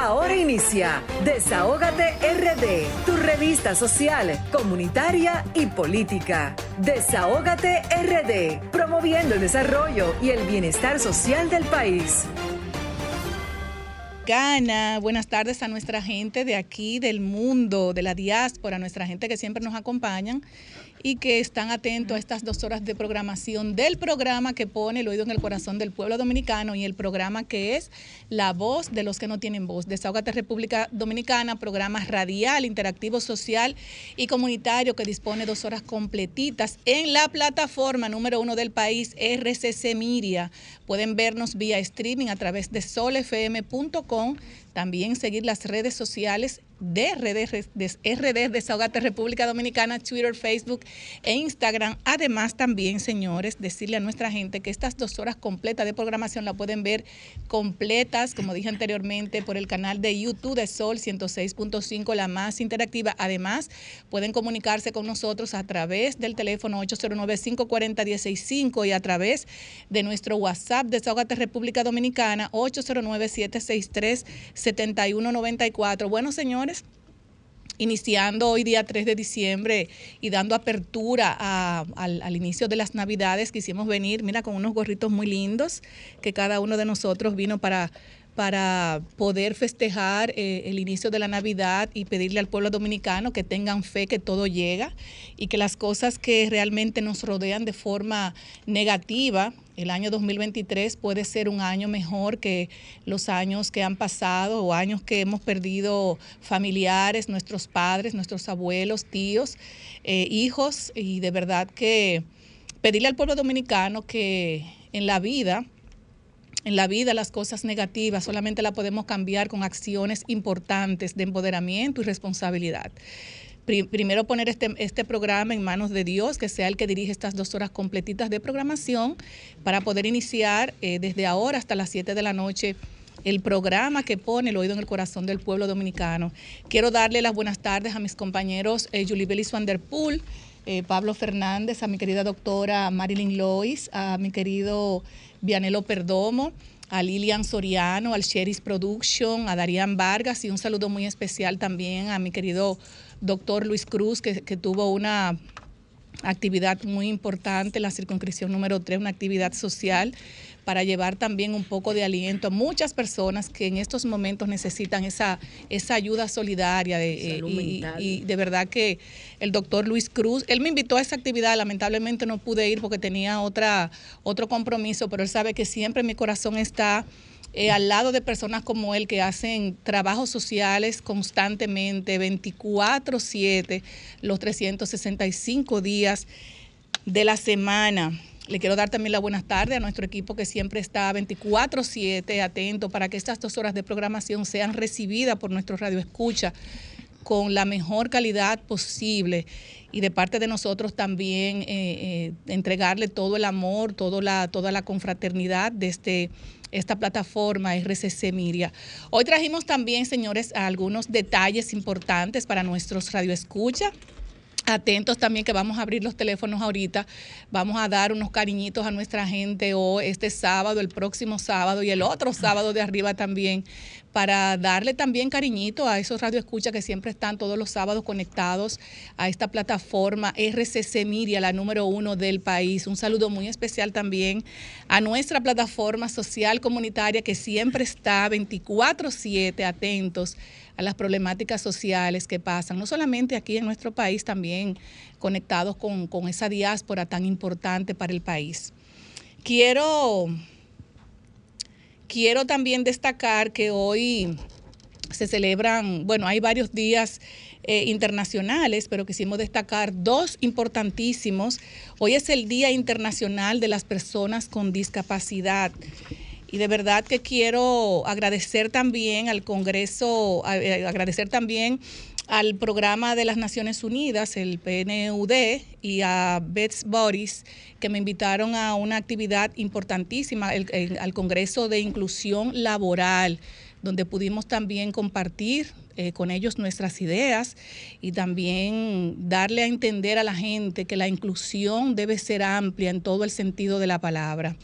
Ahora inicia Desahógate RD, tu revista social, comunitaria y política. Desahógate RD, promoviendo el desarrollo y el bienestar social del país. Gana, buenas tardes a nuestra gente de aquí, del mundo, de la diáspora, nuestra gente que siempre nos acompañan y que están atentos a estas dos horas de programación del programa que pone el oído en el corazón del pueblo dominicano y el programa que es La Voz de los que no tienen voz. Desahogate República Dominicana, programa radial, interactivo, social y comunitario que dispone dos horas completitas en la plataforma número uno del país, RCC Miria. Pueden vernos vía streaming a través de solfm.com también seguir las redes sociales de RD, de RD Desahogate República Dominicana, Twitter, Facebook e Instagram. Además, también, señores, decirle a nuestra gente que estas dos horas completas de programación la pueden ver completas, como dije anteriormente, por el canal de YouTube de Sol 106.5, la más interactiva. Además, pueden comunicarse con nosotros a través del teléfono 809-540-165 y a través de nuestro WhatsApp Desahogate República Dominicana 809 763 7194. Bueno, señores, iniciando hoy día 3 de diciembre y dando apertura al, inicio de las navidades, quisimos venir, mira, con unos gorritos muy lindos que cada uno de nosotros vino para para poder festejar eh, el inicio de la Navidad y pedirle al pueblo dominicano que tengan fe que todo llega y que las cosas que realmente nos rodean de forma negativa, el año 2023 puede ser un año mejor que los años que han pasado o años que hemos perdido familiares, nuestros padres, nuestros abuelos, tíos, eh, hijos y de verdad que pedirle al pueblo dominicano que en la vida en la vida las cosas negativas solamente las podemos cambiar con acciones importantes de empoderamiento y responsabilidad. Primero poner este, este programa en manos de Dios, que sea el que dirige estas dos horas completitas de programación para poder iniciar eh, desde ahora hasta las 7 de la noche el programa que pone el oído en el corazón del pueblo dominicano. Quiero darle las buenas tardes a mis compañeros eh, Julie Belis van eh, Pablo Fernández, a mi querida doctora Marilyn Lois, a mi querido Vianelo Perdomo, a Lilian Soriano, al Sheris Production, a Darían Vargas y un saludo muy especial también a mi querido doctor Luis Cruz, que, que tuvo una actividad muy importante, la circunscripción número 3, una actividad social para llevar también un poco de aliento a muchas personas que en estos momentos necesitan esa, esa ayuda solidaria. De, eh, y, de verdad que el doctor Luis Cruz, él me invitó a esa actividad, lamentablemente no pude ir porque tenía otra, otro compromiso, pero él sabe que siempre mi corazón está eh, al lado de personas como él que hacen trabajos sociales constantemente, 24/7, los 365 días de la semana. Le quiero dar también la buenas tardes a nuestro equipo que siempre está 24/7 atento para que estas dos horas de programación sean recibidas por nuestro radio escucha con la mejor calidad posible y de parte de nosotros también eh, eh, entregarle todo el amor, todo la, toda la confraternidad de este, esta plataforma RCC Miria. Hoy trajimos también, señores, algunos detalles importantes para nuestros radioescucha Atentos también que vamos a abrir los teléfonos ahorita, vamos a dar unos cariñitos a nuestra gente o este sábado, el próximo sábado y el otro sábado de arriba también, para darle también cariñito a esos radioescuchas que siempre están todos los sábados conectados a esta plataforma RCC Miria, la número uno del país. Un saludo muy especial también a nuestra plataforma social comunitaria que siempre está 24/7 atentos a las problemáticas sociales que pasan, no solamente aquí en nuestro país, también conectados con, esa diáspora tan importante para el país. Quiero, quiero también destacar que hoy se celebran, bueno, hay varios días eh, internacionales, pero quisimos destacar dos importantísimos. Hoy es el Día Internacional de las Personas con Discapacidad. Y de verdad que quiero agradecer también al Congreso, eh, agradecer también al programa de las Naciones Unidas, el PNUD, y a Bets Boris, que me invitaron a una actividad importantísima, al Congreso de Inclusión Laboral, donde pudimos también compartir eh, con ellos nuestras ideas y también darle a entender a la gente que la inclusión debe ser amplia en todo el sentido de la palabra.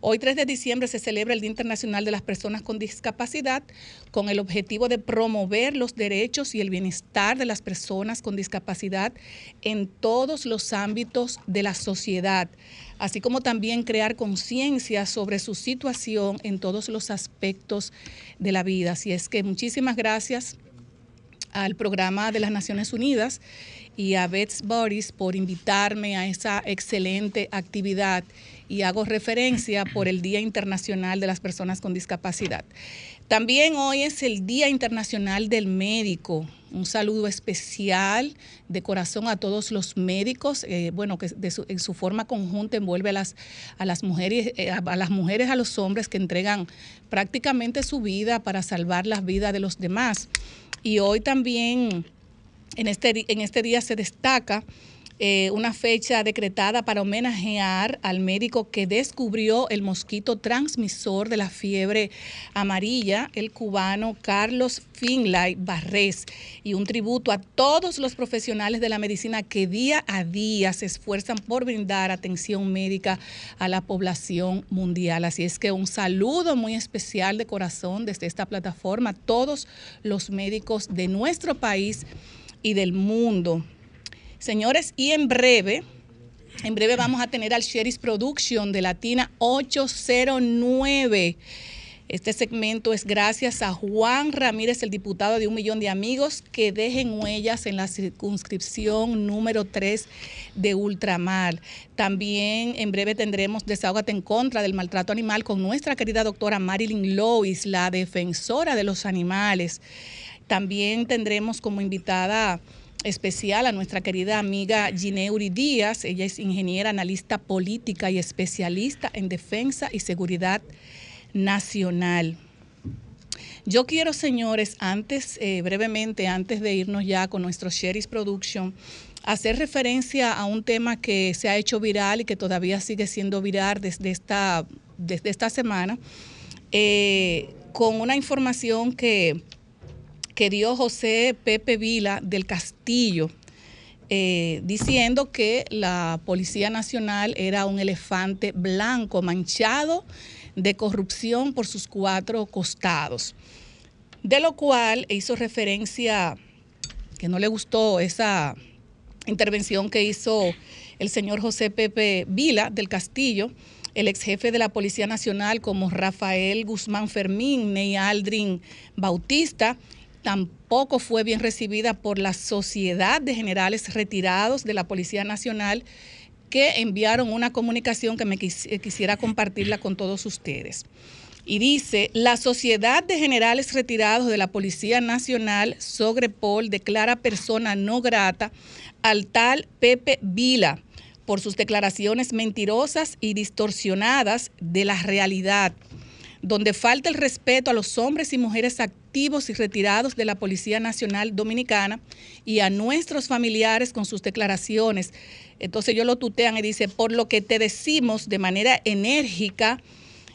Hoy 3 de diciembre se celebra el Día Internacional de las Personas con Discapacidad con el objetivo de promover los derechos y el bienestar de las personas con discapacidad en todos los ámbitos de la sociedad, así como también crear conciencia sobre su situación en todos los aspectos de la vida. Así es que muchísimas gracias al programa de las Naciones Unidas y a Bets Boris por invitarme a esa excelente actividad y hago referencia por el Día Internacional de las Personas con Discapacidad. También hoy es el Día Internacional del Médico. Un saludo especial de corazón a todos los médicos, eh, bueno, que en su forma conjunta envuelve a las, a las mujeres, eh, a las mujeres, a los hombres que entregan prácticamente su vida para salvar las vidas de los demás. Y hoy también en este, en este día se destaca eh, una fecha decretada para homenajear al médico que descubrió el mosquito transmisor de la fiebre amarilla, el cubano Carlos Finlay Barrés, y un tributo a todos los profesionales de la medicina que día a día se esfuerzan por brindar atención médica a la población mundial. Así es que un saludo muy especial de corazón desde esta plataforma a todos los médicos de nuestro país y del mundo. Señores, y en breve, en breve vamos a tener al Sheris Production de Latina 809. Este segmento es gracias a Juan Ramírez, el diputado de Un Millón de Amigos, que dejen huellas en la circunscripción número 3 de Ultramar. También en breve tendremos Desahógate en contra del maltrato animal con nuestra querida doctora Marilyn Lois, la defensora de los animales. También tendremos como invitada especial a nuestra querida amiga Gineuri Díaz. Ella es ingeniera, analista política y especialista en defensa y seguridad nacional. Yo quiero, señores, antes, eh, brevemente, antes de irnos ya con nuestro Sherry's Production, hacer referencia a un tema que se ha hecho viral y que todavía sigue siendo viral desde esta, desde esta semana, eh, con una información que que dio José Pepe Vila del Castillo, eh, diciendo que la Policía Nacional era un elefante blanco manchado de corrupción por sus cuatro costados. De lo cual hizo referencia, que no le gustó esa intervención que hizo el señor José Pepe Vila del Castillo, el ex jefe de la Policía Nacional como Rafael Guzmán Fermín, Ney Aldrin Bautista, tampoco fue bien recibida por la Sociedad de Generales Retirados de la Policía Nacional que enviaron una comunicación que me eh, quisiera compartirla con todos ustedes. Y dice, la Sociedad de Generales Retirados de la Policía Nacional, Sogrepol, declara persona no grata al tal Pepe Vila por sus declaraciones mentirosas y distorsionadas de la realidad donde falta el respeto a los hombres y mujeres activos y retirados de la Policía Nacional Dominicana y a nuestros familiares con sus declaraciones. Entonces ellos lo tutean y dice, por lo que te decimos de manera enérgica,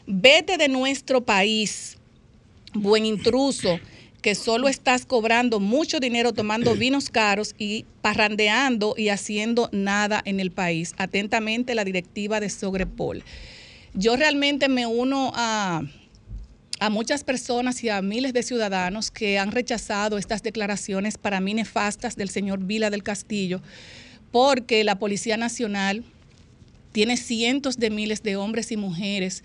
vete de nuestro país, buen intruso, que solo estás cobrando mucho dinero tomando vinos caros y parrandeando y haciendo nada en el país. Atentamente la directiva de Sogrepol. Yo realmente me uno a, muchas personas y a miles de ciudadanos que han rechazado estas declaraciones para mí nefastas del señor Vila del Castillo, porque la Policía Nacional tiene cientos de miles de hombres y mujeres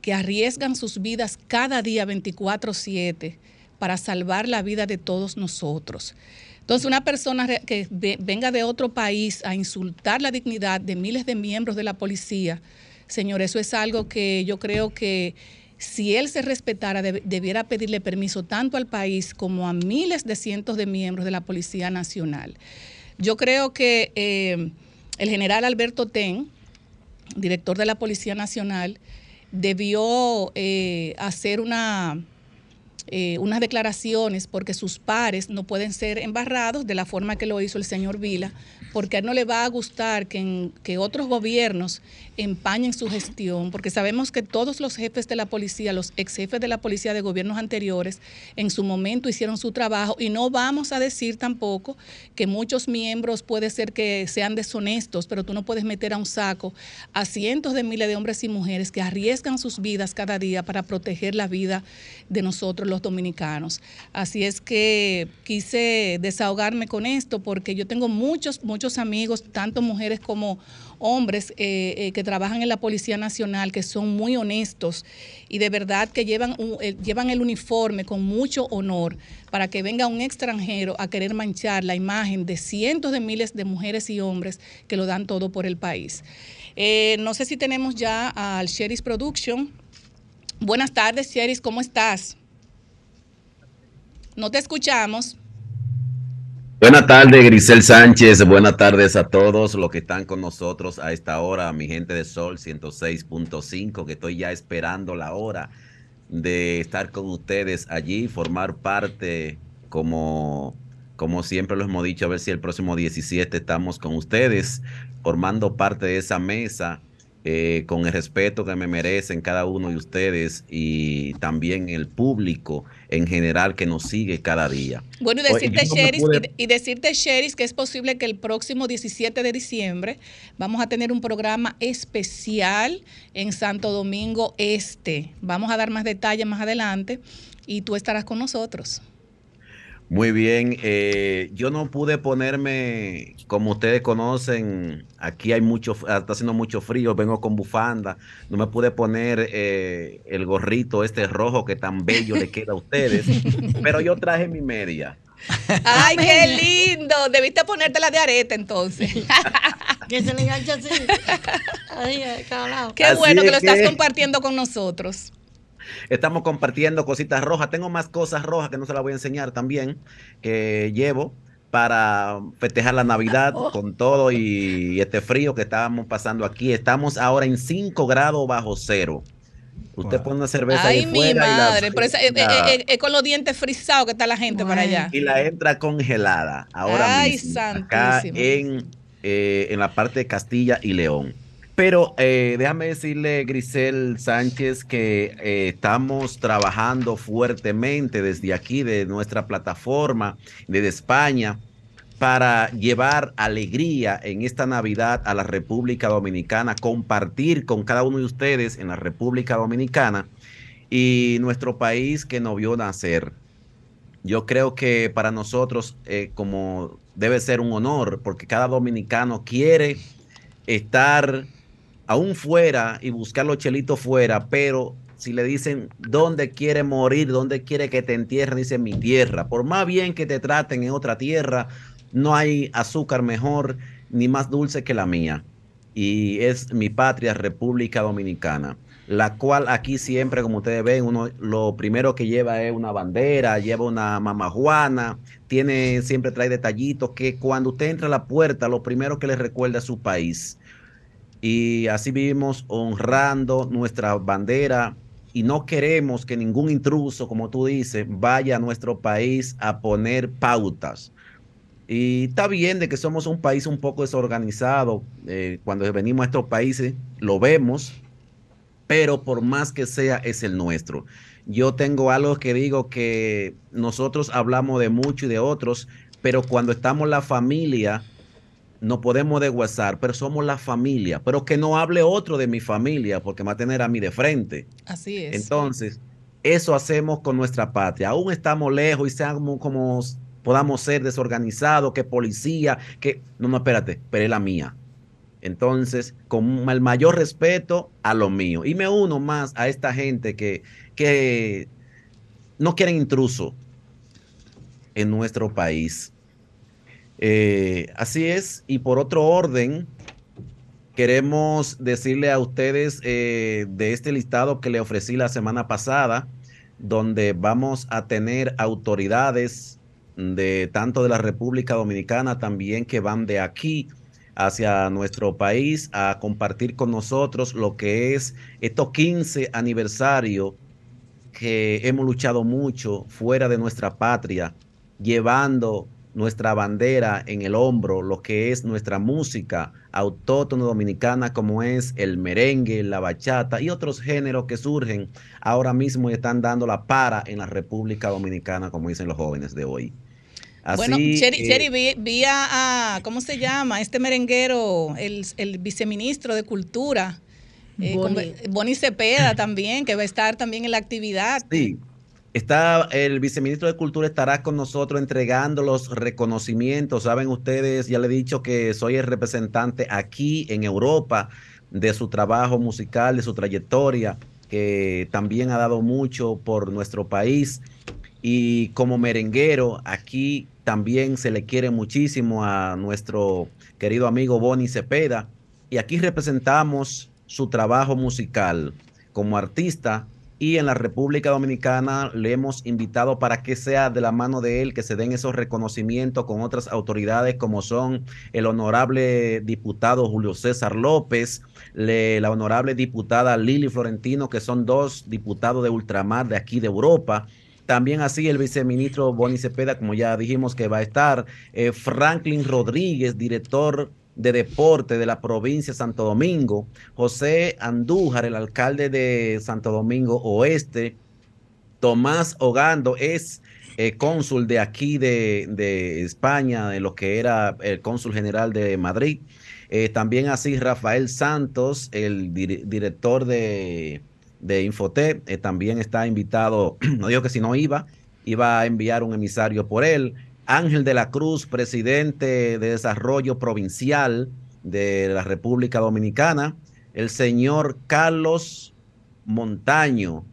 que arriesgan sus vidas cada día 24/7 para salvar la vida de todos nosotros. Entonces, una persona que venga de otro país a insultar la dignidad de miles de miembros de la policía, Señor, eso es algo que yo creo que si él se respetara, debiera pedirle permiso tanto al país como a miles de cientos de miembros de la Policía Nacional. Yo creo que eh, el general Alberto Ten, director de la Policía Nacional, debió eh, hacer eh, unas declaraciones porque sus pares no pueden ser embarrados de la forma que lo hizo el señor Vila, porque a él no le va a gustar que, que otros gobiernos empañen su gestión, porque sabemos que todos los jefes de la policía, los ex jefes de la policía de gobiernos anteriores, en su momento hicieron su trabajo y no vamos a decir tampoco que muchos miembros puede ser que sean deshonestos, pero tú no puedes meter a un saco a cientos de miles de hombres y mujeres que arriesgan sus vidas cada día para proteger la vida de nosotros los dominicanos. Así es que quise desahogarme con esto porque yo tengo muchos, muchos amigos, tanto mujeres como hombres eh, eh, que trabajan en la Policía Nacional, que son muy honestos y de verdad que llevan, eh, llevan el uniforme con mucho honor para que venga un extranjero a querer manchar la imagen de cientos de miles de mujeres y hombres que lo dan todo por el país. no sé si tenemos ya al Sheris Production. Buenas tardes, Sheris, ¿cómo estás? No te escuchamos. Buenas tardes, Grisel Sánchez. Buenas tardes a todos los que están con nosotros a esta hora, mi gente de Sol 106.5, que estoy ya esperando la hora de estar con ustedes allí, formar parte, como, como siempre lo hemos dicho, a ver si el próximo 17 estamos con ustedes, formando parte de esa mesa eh, con el respeto que me merecen cada uno de ustedes y también el público en general que nos sigue cada día. Bueno, y decirte, y, decirte, Sheris, que es posible que el próximo 17 de diciembre vamos a tener un programa especial en Santo Domingo Este. Vamos a dar más detalles más adelante y tú estarás con nosotros. Muy bien, eh, yo no pude ponerme, como ustedes conocen, aquí hay mucho, está haciendo mucho frío, vengo con bufanda, no me pude poner eh, el gorrito este rojo que tan bello le queda a ustedes, pero yo traje mi media. Ay, qué lindo, debiste ponerte la de arete entonces. que se le engancha así. Ay, qué bueno que lo estás compartiendo con nosotros. Estamos compartiendo cositas rojas. Tengo más cosas rojas que no se las voy a enseñar también, que llevo para festejar la Navidad oh. con todo y este frío que estábamos pasando aquí. Estamos ahora en 5 grados bajo cero. Usted pone una cerveza Ay, mi madre, es, eh, eh, eh, con los dientes frisados que está la gente para allá. Y la entra congelada ahora Ay, mismo, acá en, en la parte de Castilla y León. Pero eh, déjame decirle, Grisel Sánchez, que eh, estamos trabajando fuertemente desde aquí, de nuestra plataforma, desde España, para llevar alegría en esta Navidad a la República Dominicana, compartir con cada uno de ustedes en la República Dominicana y nuestro país que nos vio nacer. Yo creo que para nosotros, eh, como debe ser un honor, porque cada dominicano quiere estar aún fuera y buscar los chelitos fuera, pero si le dicen dónde quiere morir, dónde quiere que te entierren, dice mi tierra. Por más bien que te traten en otra tierra, no hay azúcar mejor ni más dulce que la mía. Y es mi patria, República Dominicana, la cual aquí siempre, como ustedes ven, uno lo primero que lleva es una bandera, lleva una mamajuana, tiene, siempre trae detallitos que cuando usted entra a la puerta, lo primero que le recuerda es su país y así vivimos honrando nuestra bandera y no queremos que ningún intruso, como tú dices, vaya a nuestro país a poner pautas. Y está bien de que somos un país un poco desorganizado. Eh, cuando venimos a estos países lo vemos, pero por más que sea es el nuestro. Yo tengo algo que digo que nosotros hablamos de mucho y de otros, pero cuando estamos la familia, no podemos de WhatsApp, pero somos la familia. Pero que no hable otro de mi familia, porque va a tener a mí de frente. Así es. Entonces, eso hacemos con nuestra patria. Aún estamos lejos y seamos como podamos ser desorganizados, que policía, que... No, no, espérate, pero es la mía. Entonces, con el mayor respeto a lo mío. Y me uno más a esta gente que, que no quieren intruso en nuestro país. Eh, así es, y por otro orden, queremos decirle a ustedes eh, de este listado que le ofrecí la semana pasada, donde vamos a tener autoridades de tanto de la República Dominicana también que van de aquí hacia nuestro país a compartir con nosotros lo que es estos 15 aniversario que hemos luchado mucho fuera de nuestra patria, llevando nuestra bandera en el hombro, lo que es nuestra música autóctona dominicana, como es el merengue, la bachata y otros géneros que surgen ahora mismo y están dando la para en la República Dominicana, como dicen los jóvenes de hoy. bueno, Cheri, vi, a, ¿cómo se llama? Este merenguero, el, el viceministro de Cultura, eh, Boni. Cepeda también, que va a estar también en la actividad. Sí, Está el viceministro de Cultura estará con nosotros entregando los reconocimientos. Saben ustedes, ya le he dicho que soy el representante aquí en Europa de su trabajo musical, de su trayectoria, que también ha dado mucho por nuestro país. Y como merenguero, aquí también se le quiere muchísimo a nuestro querido amigo Bonnie Cepeda. Y aquí representamos su trabajo musical como artista y en la República Dominicana le hemos invitado para que sea de la mano de él que se den esos reconocimientos con otras autoridades como son el honorable diputado Julio César López, la honorable diputada Lili Florentino, que son dos diputados de ultramar de aquí de Europa. También así el viceministro Boni Cepeda, como ya dijimos que va a estar, eh, Franklin Rodríguez, director de Deporte de la provincia de Santo Domingo, José Andújar, el alcalde de Santo Domingo Oeste, Tomás Ogando es eh, cónsul de aquí de, España, de lo que era el cónsul general de Madrid. Eh, también así Rafael Santos, el director de, de eh, también está invitado, no digo que si no iba, iba a enviar un emisario por él. Ángel de la Cruz, presidente de Desarrollo Provincial de la República Dominicana, el señor Carlos Montaño,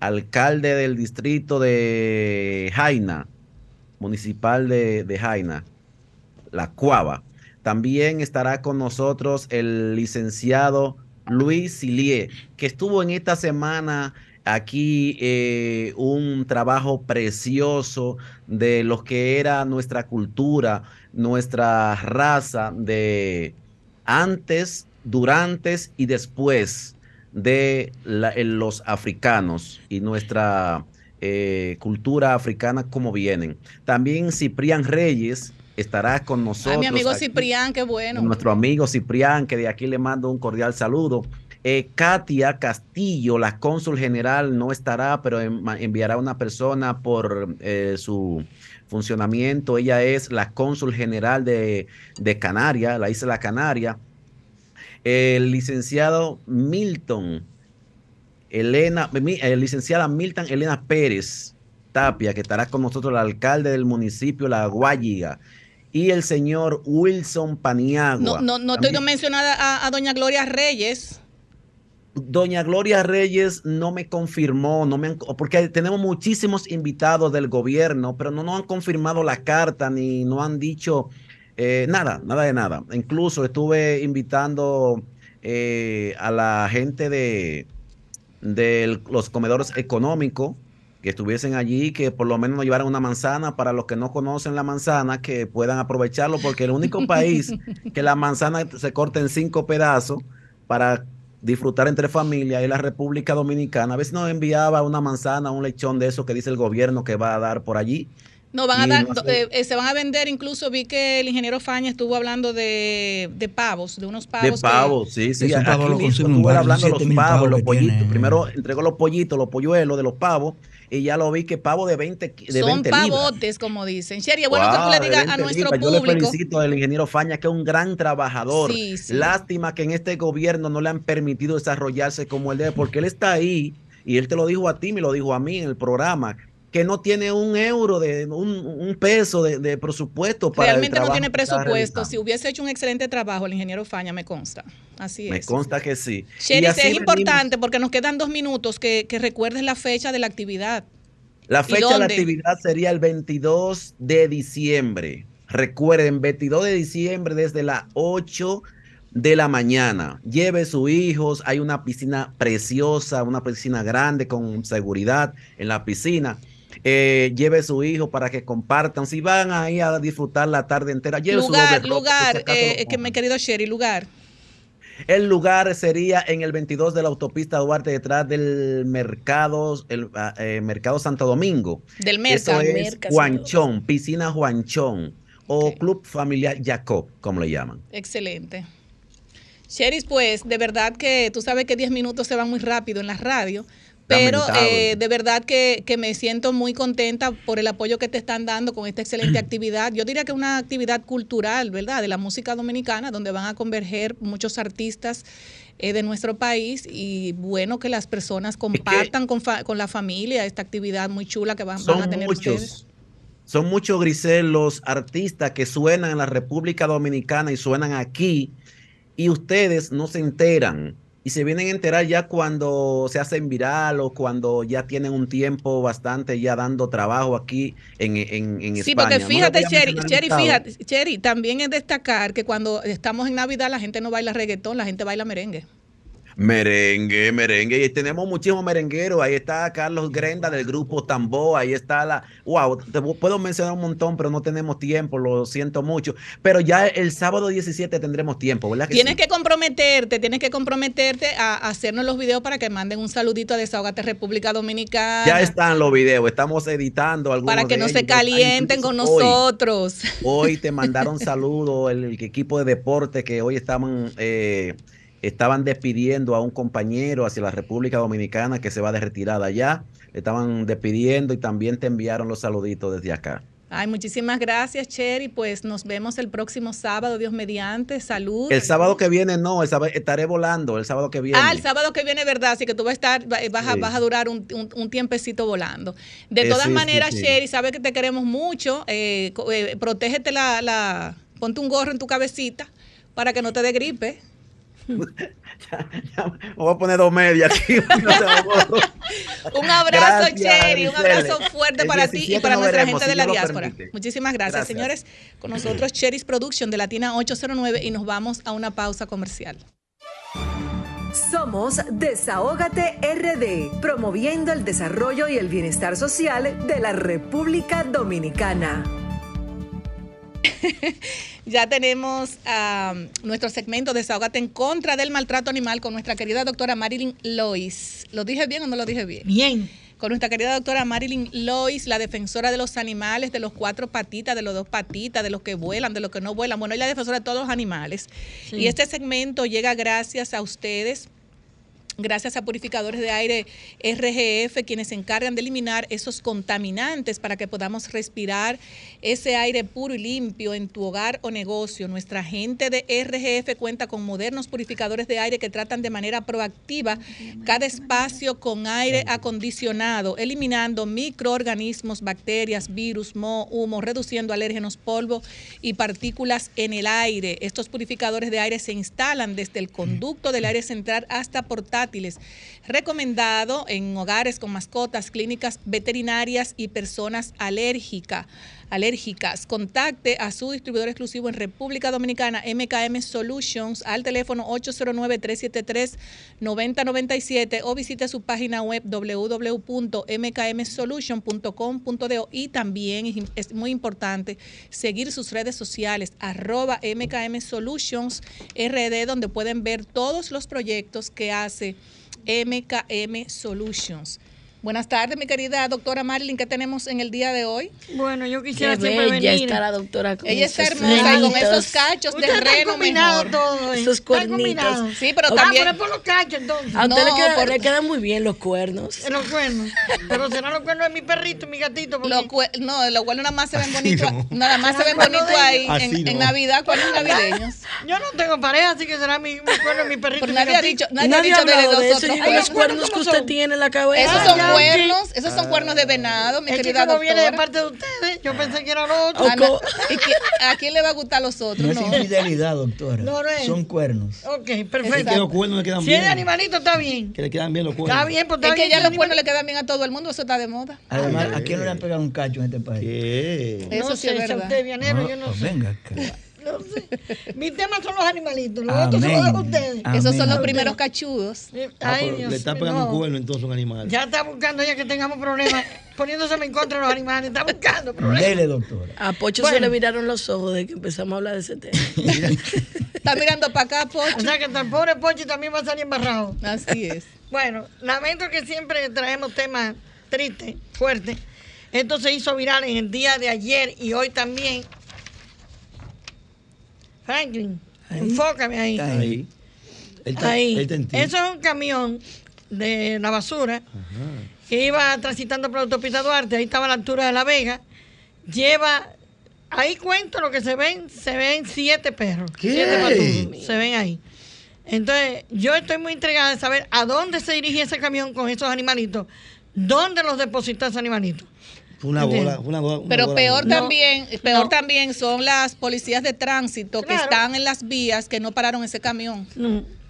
alcalde del distrito de Jaina, municipal de, Jaina, La Cuava. También estará con nosotros el licenciado Luis Silie, que estuvo en esta semana aquí eh, un trabajo precioso de lo que era nuestra cultura, nuestra raza de antes, durante y después de los africanos y nuestra eh, cultura africana como vienen. También Ciprián Reyes estará con nosotros. mi amigo Ciprián, qué bueno. Nuestro amigo Ciprián, que de aquí le mando un cordial saludo. Eh, Katia Castillo, la cónsul general, no estará, pero enviará una persona por eh, su funcionamiento. Ella es la cónsul general de, de Canarias, la isla Canaria. El licenciado Milton, Elena, el licenciada Milton Elena Pérez Tapia, que estará con nosotros, el alcalde del municipio La Guayiga y el señor Wilson Paniagua. No, no, no estoy mencionada a, a, doña Gloria Reyes. Doña Gloria Reyes no me confirmó, no me porque tenemos muchísimos invitados del gobierno, pero no nos han confirmado la carta ni no han dicho eh, nada, nada de nada. Incluso estuve invitando eh, a la gente de, de los comedores económicos que estuviesen allí, que por lo menos nos llevaran una manzana para los que no conocen la manzana, que puedan aprovecharlo, porque el único país que la manzana se corta en cinco pedazos para disfrutar entre familia y la República Dominicana. A veces nos enviaba una manzana, un lechón de eso que dice el gobierno que va a dar por allí. No, van a dar, eh, eh, se van a vender, incluso vi que el ingeniero Faña estuvo hablando de, pavos, de unos pavos. De pavos, sí, sí. Aquí mismo hablando de los pavos, los pollitos. Primero entregó los pollitos, los polluelos de los pavos y ya lo vi que pavo de 20 de Son pavotes, como dicen. Sherry, bueno que tú le digas a nuestro público. Yo le felicito al ingeniero Faña, que es un gran trabajador. Lástima que en este gobierno no le han permitido desarrollarse como él debe, porque él está ahí, y él te lo dijo a ti, me lo dijo a mí en el programa, que no tiene un euro, de un, peso de, presupuesto para Realmente no tiene presupuesto. Si hubiese hecho un excelente trabajo el ingeniero Faña, me consta. Así es. Me consta que sí. Sherry, es importante porque nos quedan dos minutos que, que recuerdes la fecha de la actividad. La fecha de la actividad sería el 22 de diciembre. Recuerden, 22 de diciembre desde las 8 de la mañana. Lleve sus hijos, hay una piscina preciosa, una piscina grande con seguridad en la piscina eh, lleve su hijo para que compartan. Si van ahí a disfrutar la tarde entera, lleve lugar, su lugar, eh, que me querido Sherry, lugar. El lugar sería en el 22 de la autopista Duarte, detrás del mercado, el ah, eh, mercado Santo Domingo. Del mercado. Es Juanchón, piscina Juanchón o Club Familiar Jacob, como le llaman. Excelente. Cheris, pues de verdad que tú sabes que 10 minutos se van muy rápido en la radio. Pero eh, de verdad que, me siento muy contenta por el apoyo que te están dando con esta excelente actividad. Yo diría que una actividad cultural, ¿verdad? De la música dominicana, donde van a converger muchos artistas eh, de nuestro país y bueno que las personas compartan con, con, la familia esta actividad muy chula que van, a tener ustedes. Son muchos, Grisel, los artistas que suenan en la República Dominicana y suenan aquí y ustedes no se enteran y se vienen a enterar ya cuando se hacen viral o cuando ya tienen un tiempo bastante ya dando trabajo aquí en, en, en sí, porque fíjate, Cherry, Cherry, fíjate, Cherry, también es destacar que cuando estamos en Navidad la gente no baila reggaetón, la gente baila merengue. Merengue, merengue. Y tenemos muchísimos merengueros. Ahí está Carlos Grenda del grupo Tambo. Ahí está la. Wow, te puedo mencionar un montón, pero no tenemos tiempo. Lo siento mucho. Pero ya el sábado 17 tendremos tiempo, ¿verdad? tienes que comprometerte, tienes que comprometerte a hacernos los videos para que manden un saludito a Desahogate República Dominicana. Ya están los videos. Estamos editando algunos. Para que no se calienten con nosotros. Hoy, te mandaron saludos el, equipo de deporte que hoy estaban. Eh, estaban despidiendo a un compañero hacia la República Dominicana que se va de retirada allá. Le estaban despidiendo y también te enviaron los saluditos desde acá. Ay, muchísimas gracias, Cherry. Pues nos vemos el próximo sábado, Dios mediante. Salud. El sábado que viene no, estaré volando el sábado que viene. Ah, el sábado que viene, verdad. Así que tú vas a estar, vas, a, vas a durar un, tiempecito volando. De todas maneras, Cherry, sabes que te queremos mucho. Eh, eh, protégete la, la, ponte un gorro en tu cabecita para que no te dé gripe. ya, me voy a poner dos medias aquí. un abrazo, Cherry, un abrazo fuerte para ti y para nuestra gente de la diáspora. Muchísimas gracias, señores. Con nosotros, Cherry's Production de Latina 809 y nos vamos a una pausa comercial. Somos Desahógate RD, promoviendo el desarrollo y el bienestar social de la República Dominicana. ya tenemos nuestro segmento Desahogate en contra del maltrato animal con nuestra querida doctora Marilyn Lois. ¿Lo dije bien o no lo dije bien? Bien. Con nuestra querida doctora Marilyn Lois, la defensora de los animales, de los cuatro patitas, de los dos patitas, de los que vuelan, de los que no vuelan. Bueno, ella es la defensora de todos los animales. Y este segmento llega gracias a ustedes gracias a purificadores de aire RGF, quienes se encargan de eliminar esos contaminantes para que podamos respirar ese aire puro y limpio en tu hogar o negocio. Nuestra gente de RGF cuenta con modernos purificadores de aire que tratan de manera proactiva cada espacio con aire acondicionado, eliminando microorganismos, bacterias, virus, moho, humo, reduciendo alérgenos, polvo y partículas en el aire. Estos purificadores de aire se instalan desde el conducto del aire central hasta recomendado en hogares con mascotas, clínicas veterinarias y personas alérgicas alérgicas. Contacte a su distribuidor exclusivo en República Dominicana, MKM Solutions, al teléfono 809-373-9097 o visite su página web www.mkmsolution.com.do y también es muy importante seguir sus redes sociales, arroba MKM Solutions RD, donde pueden ver todos los proyectos que hace MKM Solutions. Buenas tardes, mi querida doctora Marilyn, ¿qué tenemos en el día de hoy? Bueno, yo quisiera Qué siempre venir. está la doctora con Ella está hermosa con esos cachos de reno mejor. Todo, ¿eh? Esos cuernitos. Sí, pero también... Ah, por los cachos, entonces. A usted no, le, queda, le, quedan muy bien los cuernos. Los cuernos. Pero serán los cuernos de mi perrito, mi gatito. Porque... Los no, los cuernos nada más se ven bonitos. Nada más se ven bonitos ahí en, en, Navidad, cuernos navideños. Yo no tengo pareja, así que será mi, mi cuerno, mi perrito. Pero nadie ha dicho, nadie, ha dicho de. Los cuernos que usted tiene en la cabeza. Esos son cuernos, esos son cuernos de venado, mi es querida que como viene de parte de ustedes, yo pensé que era los otros. ¿A quién le va a gustar los otros? No, es infidelidad, doctora. No, no es. Son cuernos. Ok, perfecto. que los cuernos le quedan bien. Si es de animalito, está bien. Que le quedan bien los cuernos. Está bien, pues está es bien. que ya los cuernos le quedan bien a todo el mundo, eso está de moda. Además, ¿a quién no le han pegado un cacho en este país? ¿Qué? Eso sí es verdad. Usted, Vianero, yo no pues sé. Venga acá. No sé. Mi tema son los animalitos, los otros son los de ustedes. Esos son los primeros cachudos. Ah, Ay, Dios, le está pegando un cuerno entonces un animal. Ya está buscando ya que tengamos problemas, poniéndose en contra de los animales, está buscando problemas. Dele, doctora. A Pocho se le miraron los ojos de que empezamos a hablar de ese tema. Está mirando para acá, Pochi. O sea que el pobre Pochi también va a salir embarrado. Así es. Bueno, lamento que siempre traemos temas tristes, fuertes. Esto se hizo viral en el día de ayer y hoy también. Franklin, enfócame ahí. Ahí. ahí. Eso es un camión de la basura que iba transitando por la autopista Duarte, ahí estaba a la altura de La Vega. Lleva, ahí cuento lo que se ven, se ven siete perros. Siete patudos, se ven ahí. Entonces, yo estoy muy intrigada de saber a dónde se dirigía ese camión con esos animalitos, dónde los depositó ese animalito. Una bola, una bola, Pero peor también, peor también son las policías de tránsito que están en las vías que no pararon ese camión.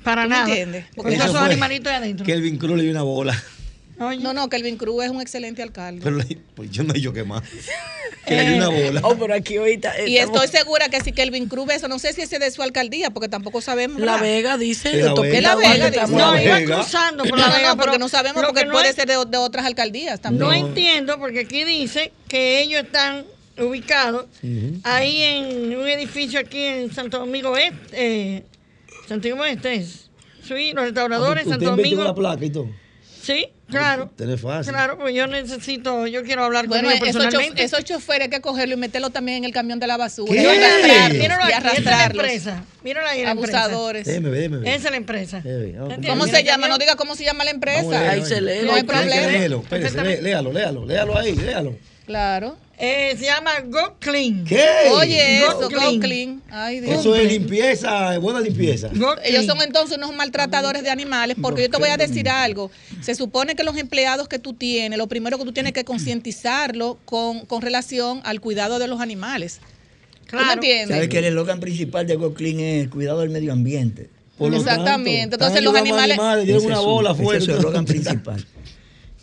para nada. entiendes? Porque esos animalitos ahí adentro. Kelvin Cruz le dio una bola. No, no, Kelvin Cruz es un excelente alcalde. Pero pues yo no he dicho que más. Que le dio una bola. Oh, pero aquí ahorita y estoy segura que si Kelvin Cruz eso, no sé si ese es de su alcaldía, porque tampoco sabemos. La Vega dice. La Vega, la Vega, dice. No, iba cruzando por la Vega. porque no sabemos, porque puede ser de, otras alcaldías también. No entiendo, porque aquí dice que ellos están ubicados ahí en un edificio aquí en Santo Domingo Este. Eh, Santo Domingo Este es. Sí, los restauradores, ah, Santo Domingo. la placa y todo? Sí, claro. Fácil. Claro, pues yo necesito, yo quiero hablar con ellos personalmente. Esos, esos choferes hay que cogerlo y meterlo también en el camión de la basura. ¿Qué? Y arrastrarlo. Míralo y arrastrarlo. Esa es la empresa. Míralo ahí la Abusadores. Déjeme, déjeme. Esa es la empresa. ¿Cómo se llama? No diga cómo se llama la empresa. ahí se lee. No hay problema. Léalo, léalo, léalo ahí, léalo. Claro. Eh, se llama Go Clean. ¿Qué? Oye, eso, Go, Clean. Ay, Dios. Eso es limpieza, buena limpieza. Ellos son entonces unos maltratadores de animales, porque yo te voy a decir algo. Se supone que los empleados que tú tienes, lo primero que tú tienes que concientizarlo con, con relación al cuidado de los animales. Claro. ¿Tú me entiendes? Sabes que el eslogan principal de Go Clean es el cuidado del medio ambiente. Exactamente. entonces los animales. animales una bola fuerte. Ese es el eslogan principal.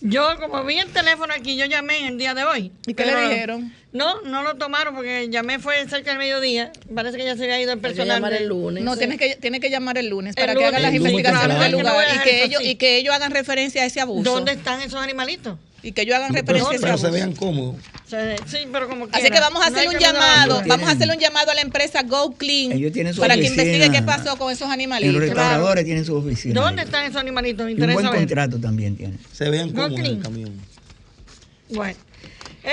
Yo, como vi el teléfono aquí, yo llamé en el día de hoy. ¿Y qué le dijeron? No, no lo tomaron porque llamé fue cerca del mediodía. Parece que ya se había ido el personal. llamar el lunes. No, tienes que, tiene que llamar el lunes para que hagan las investigaciones del lugar y que, ellos, y que ellos hagan referencia a ese abuso. ¿Dónde están esos animalitos? Y que ellos hagan referencia pero, pero se vean cómodos. Sí, pero como Así que vamos a hacer un llamado, vamos a hacerle un llamado a la empresa Go Clean para que investigue qué pasó con esos animalitos. los restauradores tienen su oficina. ¿Dónde están esos animalitos? un buen contrato también tiene. Se vean cómodos en el camión. Bueno.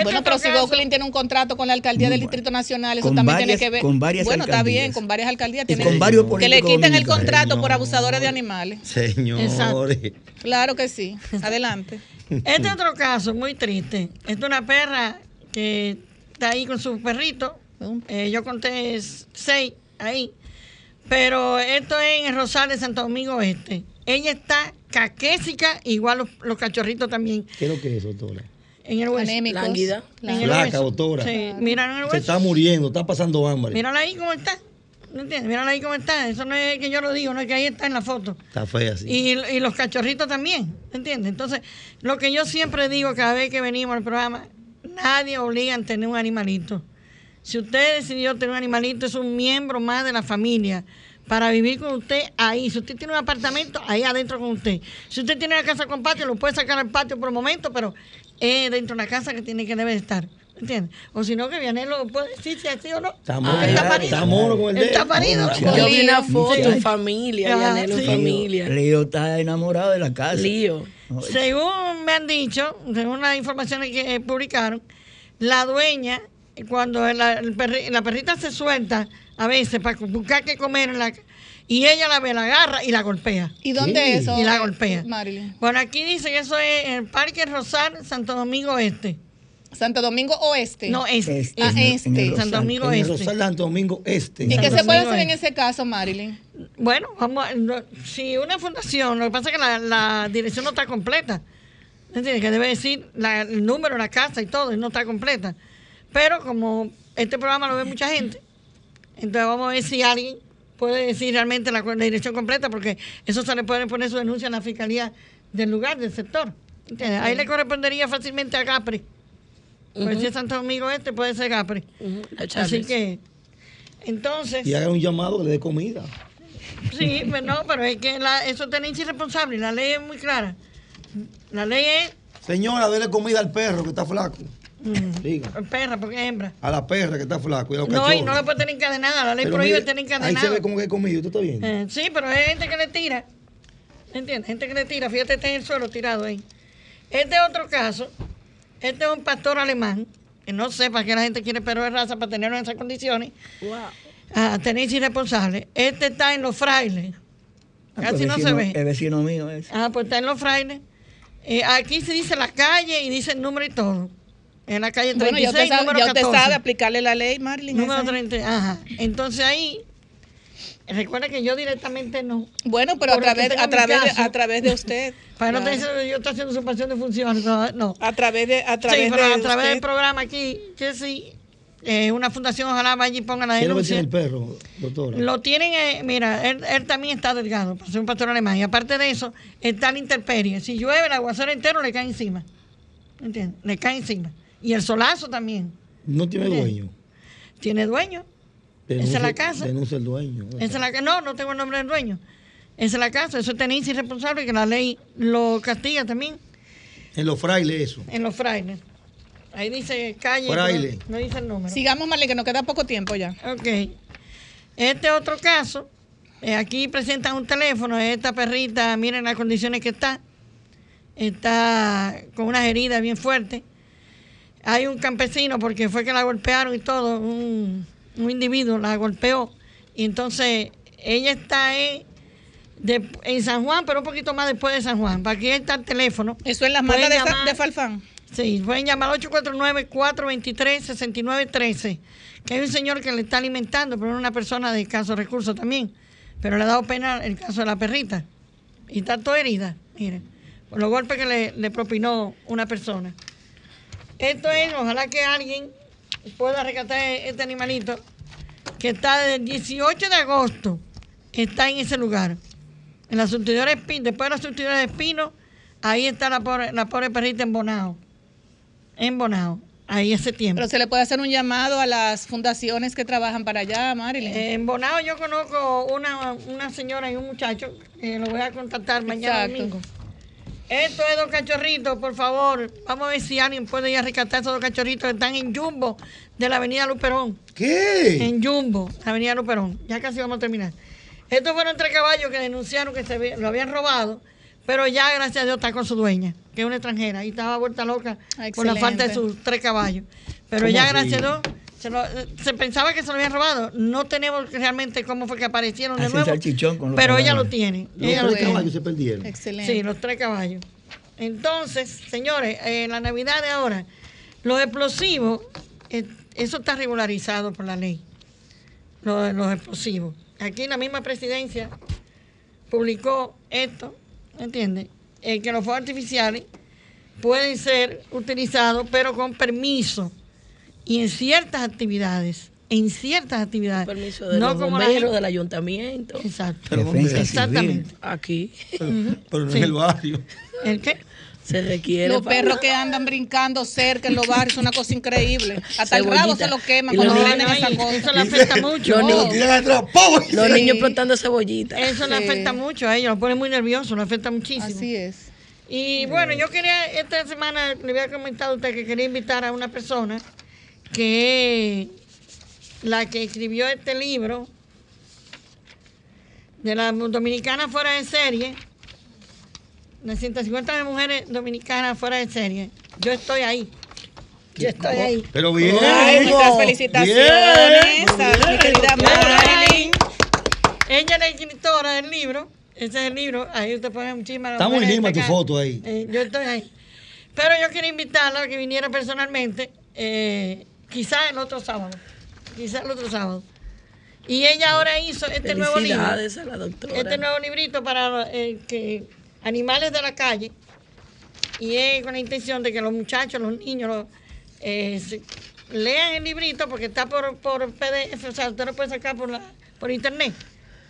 Bueno, pero si Go Clean tiene un contrato con la alcaldía del Distrito Nacional, eso también tiene que ver. Con varias bueno, está bien, con varias alcaldías. Tiene con varios que le quiten el contrato por abusadores de animales. Señores. Claro que sí. Adelante. Este otro caso, muy triste. es una perra que está ahí con su perrito. Eh, yo conté seis ahí. Pero esto es en el Rosal de Santo Domingo Oeste. Ella está caquésica, igual los, cachorritos también. ¿Qué es lo que es, doctora? En el hueso. Lánguida. Flaca, doctora. Sí, en el hueso. Se está muriendo, está pasando hambre. Mírala ahí cómo está. ¿No entiendes? Mírala ahí cómo está. Eso no es que yo lo digo, no es que ahí está en la foto. Está fea, sí. Y, y los cachorritos también, ¿entiendes? Entonces, lo que yo siempre digo cada vez que venimos al programa, nadie obliga a tener un animalito. Si usted decidió tener un animalito, es un miembro más de la familia para vivir con usted ahí. Si usted tiene un apartamento, ahí adentro con usted. Si usted tiene una casa con patio, lo puede sacar al patio por el momento, pero es dentro de la casa que tiene que debe estar. ¿Entiendes? O si no, que Vianelo lo puede decir si es así o no. Está, está parido. Está mono con el Está parido. Yo vi una foto en familia, Vianelo en familia. Lío está enamorado de la casa. Lío. Según me han dicho, según las informaciones que publicaron, la dueña, cuando la, la perrita se suelta, a veces para buscar qué comer en la y ella la ve, la agarra y la golpea. ¿Y dónde es eso? Y la golpea. Marilyn. Bueno, aquí dice que eso es en el Parque Rosal, Santo Domingo Este. Santo Domingo Oeste. No, este. este ah, este. Santo Domingo Este. Rosal, Santo Domingo Este. ¿Y qué se puede hacer en ese caso, Marilyn? Bueno, vamos si una fundación, lo que pasa es que la, dirección no está completa. ¿Entiendes? Que debe decir el número, la casa y todo, y no está completa. Pero como este programa lo ve mucha gente, entonces vamos a ver si alguien puede decir realmente la, dirección completa, porque eso se le puede poner su denuncia en la fiscalía del lugar, del sector. Ahí le correspondería fácilmente a Capri. Pues si es Santo Domingo Este, puede ser Capri. Así que, entonces... Y haga un llamado le dé comida. Sí, pero pues no, pero es que eso es tenencia irresponsable. La ley es muy clara. La ley es... Señora, déle comida al perro que está flaco. Mm. Perra, porque es hembra. A la perra que está flaca. Y no, y no le puede tener encadenada. La ley prohíbe tener encadenada. Ahí se ve como que comido, ¿tú estás viendo? Eh, sí, pero hay gente que le tira. ¿Entiendes? Gente que le tira. Fíjate, está en el suelo tirado ahí. Este es otro caso. Este es un pastor alemán. Que no sé para qué la gente quiere perro de raza para tenerlo en esas condiciones. Wow. A tener irresponsable. Este está en los frailes. Ah, Casi pues no se ve. El vecino mío es. Ah, pues está en los frailes. Eh, aquí se dice la calle y dice el número y todo. En la calle 36, bueno, ya usted sabe, número ya usted sabe aplicarle la ley, Marlene. Número 30, ajá. Entonces ahí, recuerda que yo directamente no. Bueno, pero a través, a, través de, a través de usted. Para no te yo estoy haciendo su pasión de funciones, no. A través de, a través sí, pero a través del programa aquí, que sí, eh, una fundación, ojalá vaya y ponga la denuncia. ¿Quién lo el perro, doctora? Lo tienen, eh, mira, él, él, también está delgado, para ser un pastor alemán. Y aparte de eso, está la intemperie. Si llueve, el aguacero entero le cae encima. ¿Entiendes? Le cae encima. Y el solazo también. ¿No tiene dueño? Tiene dueño. Esa es la casa. Denuncia el dueño. Esa es la, no, no tengo el nombre del dueño. Esa es la casa. Eso es tenencia irresponsable que la ley lo castiga también. En los frailes eso. En los frailes. Ahí dice calle. Fraile. No dice el número. Sigamos, Marlene, que nos queda poco tiempo ya. Ok. Este otro caso, eh, aquí presentan un teléfono. Esta perrita, miren las condiciones que está. Está con unas heridas bien fuertes hay un campesino, porque fue que la golpearon y todo, un, individuo la golpeó. Y entonces ella está en, San Juan, pero un poquito más después de San Juan. Para aquí está el teléfono. Eso es las matas de, de, Falfán. Sí, pueden llamar 849-423-6913. Que hay un señor que le está alimentando, pero es una persona de escasos recursos también. Pero le ha dado pena el caso de la perrita. Y está toda herida, miren, por los golpes que le, le propinó una persona. Esto es, ojalá que alguien pueda rescatar este animalito que está desde el 18 de agosto, está en ese lugar. En la surtidora de Espino, después de la surtidora de Espino, ahí está la pobre, la pobre perrita en Bonao. En Bonao. Ahí ese tiempo. Pero se le puede hacer un llamado a las fundaciones que trabajan para allá, Marilyn. en Bonao yo conozco una, una señora y un muchacho, que lo voy a contactar mañana domingo. Esto es dos cachorritos, por favor. Vamos a ver si alguien puede ir a rescatar esos dos cachorritos que están en Jumbo de la avenida Luperón. ¿Qué? En Jumbo, la avenida Luperón. Ya casi vamos a terminar. Estos fueron tres caballos que denunciaron que se lo habían robado, pero ya, gracias a Dios, está con su dueña, que es una extranjera, y estaba vuelta loca por la falta de sus tres caballos. Pero ya, gracias a Dios, se, pensaba que se lo habían robado. No tenemos realmente cómo fue que aparecieron de nuevo. pero ella lo tiene. Los tres caballos se perdieron. Excelente. Sí, los tres caballos. Entonces, señores, en la Navidad de ahora, los explosivos, eh, eso está regularizado por la ley. Los, los explosivos. Aquí la misma presidencia publicó esto, ¿entiendes? Eh, que los fuegos artificiales pueden ser utilizados, pero con permiso y en ciertas actividades, en ciertas actividades. Permiso de no los como bomberos, del ayuntamiento. Exacto. Exactamente. Aquí. Pero no en el barrio. ¿El qué? Se requiere. Los perros que andan brincando cerca en los barrios, es una cosa increíble. Hasta el rabo se lo queman cuando vienen esa cosa. Eso le afecta mucho. Los, niños, los niños plantando cebollita. Eso le afecta mucho a ellos, los pone muy nerviosos, le afecta muchísimo. Así es. Y bueno, yo quería, esta semana le había comentado a usted que quería invitar a una persona que la que escribió este libro de las dominicanas fuera de serie, las 150 mujeres dominicanas fuera de serie. Yo estoy ahí. Yo estoy ahí. Pero bien. muchas felicitaciones mi querida Marilyn. Ella es la escritora del libro. Ese es el libro. Ahí usted pone muchísimas. Está muy linda tu foto ahí. Eh, yo estoy ahí. Pero yo quiero invitarla a que viniera personalmente. Eh, Quizás el otro sábado. Quizás el otro sábado. Y ella ahora hizo este nuevo libro. A la doctora. Este nuevo librito para eh, que animales de la calle. Y es con la intención de que los muchachos, los niños, eh, lean el librito porque está por, por PDF, o sea, usted lo puede sacar por, la, por internet.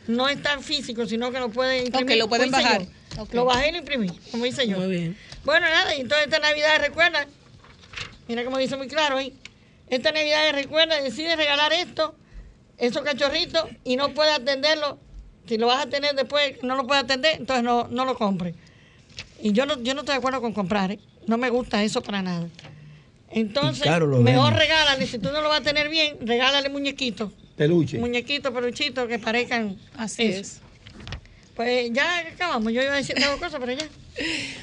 No es tan físico, sino que lo pueden imprimir. lo pueden bajar. Lo bajé y lo imprimí, como hice yo. Muy bien. Bueno, nada, y entonces esta Navidad recuerda, mira como dice muy claro ahí, esta Navidad recuerda, decide regalar esto, esos cachorritos, y no puede atenderlo. Si lo vas a tener después, no lo puede atender, entonces no, no lo compre. Y yo no, yo no estoy de acuerdo con comprar, ¿eh? no me gusta eso para nada. Entonces, mejor regálale, si tú no lo vas a tener bien, regálale muñequitos. Peluche. Muñequitos, peluchitos que parezcan. Así es. Pues ya acabamos. Yo iba a decir dos cosas, pero ya.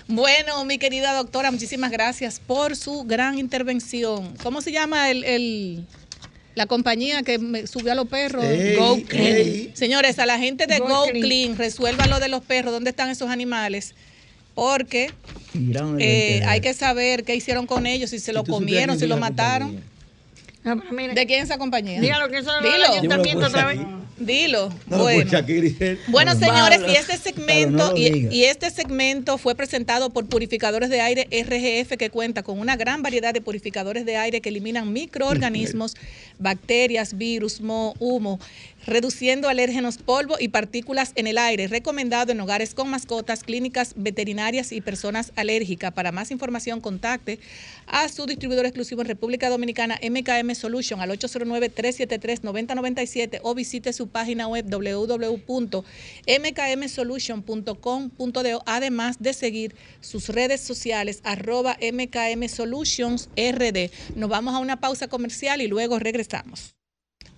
Bueno, mi querida doctora, muchísimas gracias por su gran intervención. ¿Cómo se llama el, la compañía que me subió a los perros? Go Clean. Señores, a la gente de Go, Clean, resuelvan lo de los perros, dónde están esos animales porque eh, hay que saber qué hicieron con ellos, si se lo comieron, si lo mataron. Ah, ¿De quién es esa compañía? Dígalo que eso es Dilo. ayuntamiento otra vez. Dilo. bueno, bueno señores, y este segmento y, este segmento fue presentado por Purificadores de Aire RGF que cuenta con una gran variedad de purificadores de aire que eliminan microorganismos, bacterias, virus, moho, humo, reduciendo alérgenos, polvo y partículas en el aire, recomendado en hogares con mascotas, clínicas veterinarias y personas alérgicas. Para más información, contacte a su distribuidor exclusivo en República Dominicana, MKM Solution, al 809-373-9097 o visite su página web www.mkmsolution.com.de, además de seguir sus redes sociales, arroba MKM Solutions RD. Nos vamos a una pausa comercial y luego regresamos.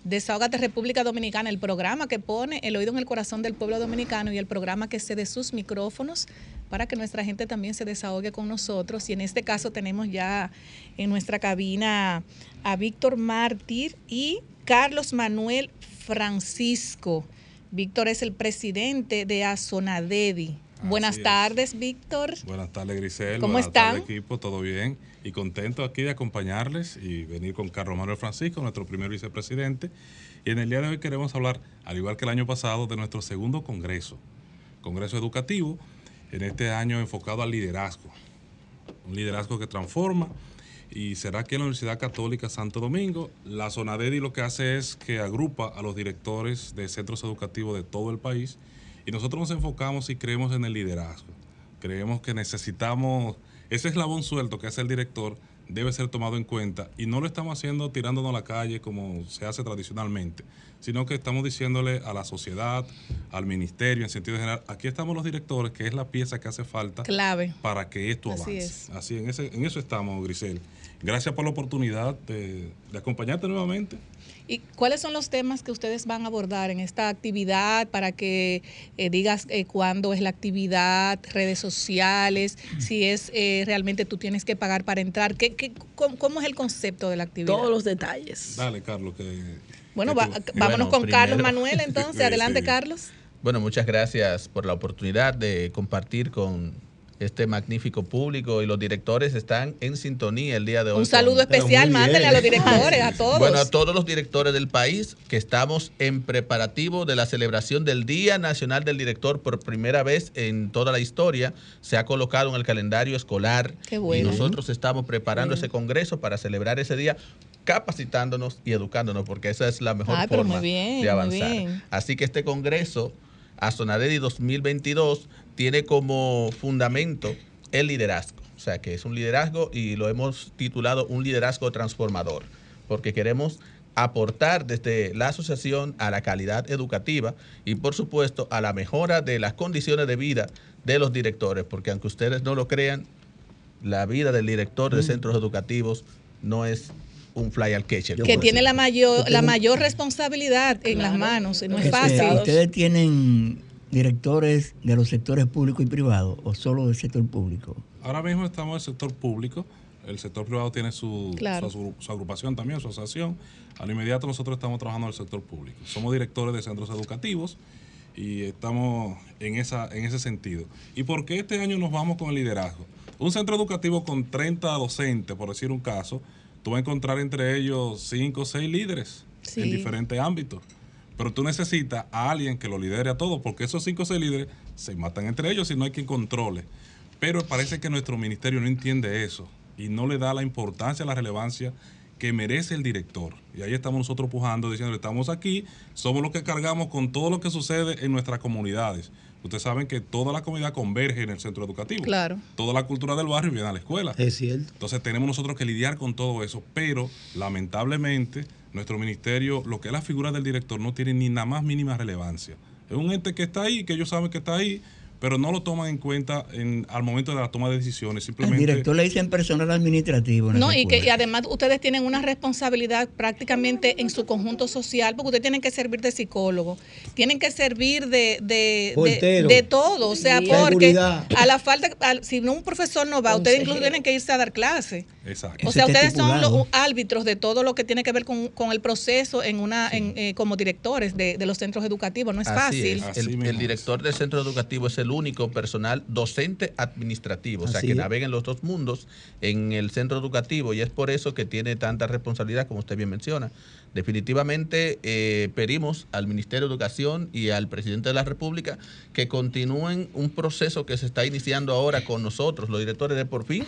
Desahogate República Dominicana, el programa que pone el oído en el corazón del pueblo dominicano y el programa que cede sus micrófonos para que nuestra gente también se desahogue con nosotros. Y en este caso tenemos ya en nuestra cabina a Víctor Mártir y Carlos Manuel Francisco. Víctor es el presidente de Azonadedi. Buenas tardes, Víctor. Buenas tardes, Grisel. ¿Cómo Buenas están? Tardes, equipo, todo bien y contento aquí de acompañarles y venir con Carlos Manuel Francisco, nuestro primer vicepresidente. Y en el día de hoy queremos hablar, al igual que el año pasado, de nuestro segundo congreso, congreso educativo, en este año enfocado al liderazgo. Un liderazgo que transforma y será aquí en la Universidad Católica Santo Domingo. La zona DEDI lo que hace es que agrupa a los directores de centros educativos de todo el país y nosotros nos enfocamos y creemos en el liderazgo. Creemos que necesitamos ese eslabón suelto que hace el director debe ser tomado en cuenta y no lo estamos haciendo tirándonos a la calle como se hace tradicionalmente, sino que estamos diciéndole a la sociedad, al ministerio en sentido general, aquí estamos los directores, que es la pieza que hace falta clave para que esto avance. Así en, ese, en eso estamos, Grisel. Gracias por la oportunidad de, de acompañarte nuevamente. ¿Y cuáles son los temas que ustedes van a abordar en esta actividad para que eh, digas eh, cuándo es la actividad, redes sociales, si es eh, realmente tú tienes que pagar para entrar? ¿Qué, qué, cómo, es el concepto de la actividad? Todos los detalles. Dale, Carlos. bueno, vámonos con Carlos Manuel entonces. Adelante, Carlos. Bueno, muchas gracias por la oportunidad de compartir con este magnífico público y los directores están en sintonía el día de hoy. Un saludo especial, mándale a los directores, a todos. Bueno, a todos los directores del país que estamos en preparativo de la celebración del Día Nacional del Director por primera vez en toda la historia. Se ha colocado en el calendario escolar Qué bueno. y nosotros estamos preparando ese congreso para celebrar ese día capacitándonos y educándonos porque esa es la mejor forma de avanzar. Así que este congreso Azonadedi 2022 tiene como fundamento el liderazgo. O sea, que es un liderazgo y lo hemos titulado un liderazgo transformador, porque queremos aportar desde la asociación a la calidad educativa y por supuesto a la mejora de las condiciones de vida de los directores, porque aunque ustedes no lo crean, la vida del director de mm. centros educativos no es un fly al catcher. Que tiene la mayor, la mayor responsabilidad en las manos, no es fácil. ¿Ustedes tienen directores de los sectores público y privado o solo del sector público? Ahora mismo estamos en el sector público. El sector privado tiene su, su, agrupación también, su asociación. Al inmediato nosotros estamos trabajando en el sector público. Somos directores de centros educativos y estamos en, esa, en ese sentido. ¿Y por qué este año nos vamos con el liderazgo? Un centro educativo con 30 docentes, por decir un caso, tú vas a encontrar entre ellos 5 o 6 líderes en diferentes ámbitos. Pero tú necesitas a alguien que lo lidere a todos, porque esos cinco o seis líderes se matan entre ellos y no hay quien controle. Pero parece que nuestro ministerio no entiende eso y no le da la importancia, la relevancia que merece el director. Y ahí estamos nosotros pujando, diciendo, estamos aquí, somos los que cargamos con todo lo que sucede en nuestras comunidades. Ustedes saben que toda la comunidad converge en el centro educativo. Claro. Toda la cultura del barrio viene a la escuela. Es cierto. Entonces tenemos nosotros que lidiar con todo eso, pero lamentablemente nuestro ministerio, lo que es la figura del director, no tiene ni nada más mínima relevancia. Es un ente que está ahí, que ellos saben que está ahí, pero no lo toman en cuenta en, al momento de la toma de decisiones. Simplemente... El director le dicen personal administrativo. No, y que además ustedes tienen una responsabilidad prácticamente en su conjunto social, porque ustedes tienen que servir de psicólogo, tienen que servir de, de, de, todo, o sea, porque a la falta, si no un profesor no va, ustedes incluso tienen que irse a dar clase. Exacto. O sea, ustedes son los árbitros de todo lo que tiene que ver con, con el proceso en una, en, eh, como directores de, los centros educativos. No es fácil. El, el, director del centro educativo es el único personal docente administrativo, o sea, que navega en los dos mundos en el centro educativo y es por eso que tiene tanta responsabilidad, como usted bien menciona. Definitivamente eh, pedimos al Ministerio de Educación y al presidente de la República que continúen un proceso que se está iniciando ahora con nosotros, los directores de por fin,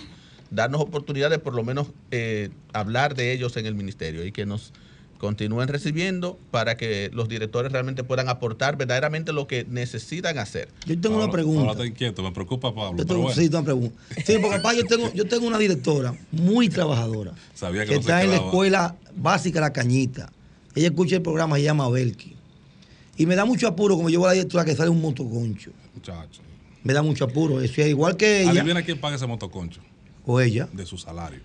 darnos oportunidad de por lo menos eh, hablar de ellos en el ministerio y que nos continúen recibiendo para que los directores realmente puedan aportar verdaderamente lo que necesitan hacer. Yo tengo una pregunta. Ahora te inquieto, me preocupa Pablo. Sí, tengo una pregunta. Sí, porque papá, yo tengo, yo tengo una directora muy trabajadora Sabía que, está en la escuela básica La Cañita. Ella escucha el programa, se llama Belki. Y me da mucho apuro, como llevo a la directora, que sale un motoconcho. Muchacho. Me da mucho apuro. Eso es igual que ella. viene quién paga ese motoconcho. O ella. De su salario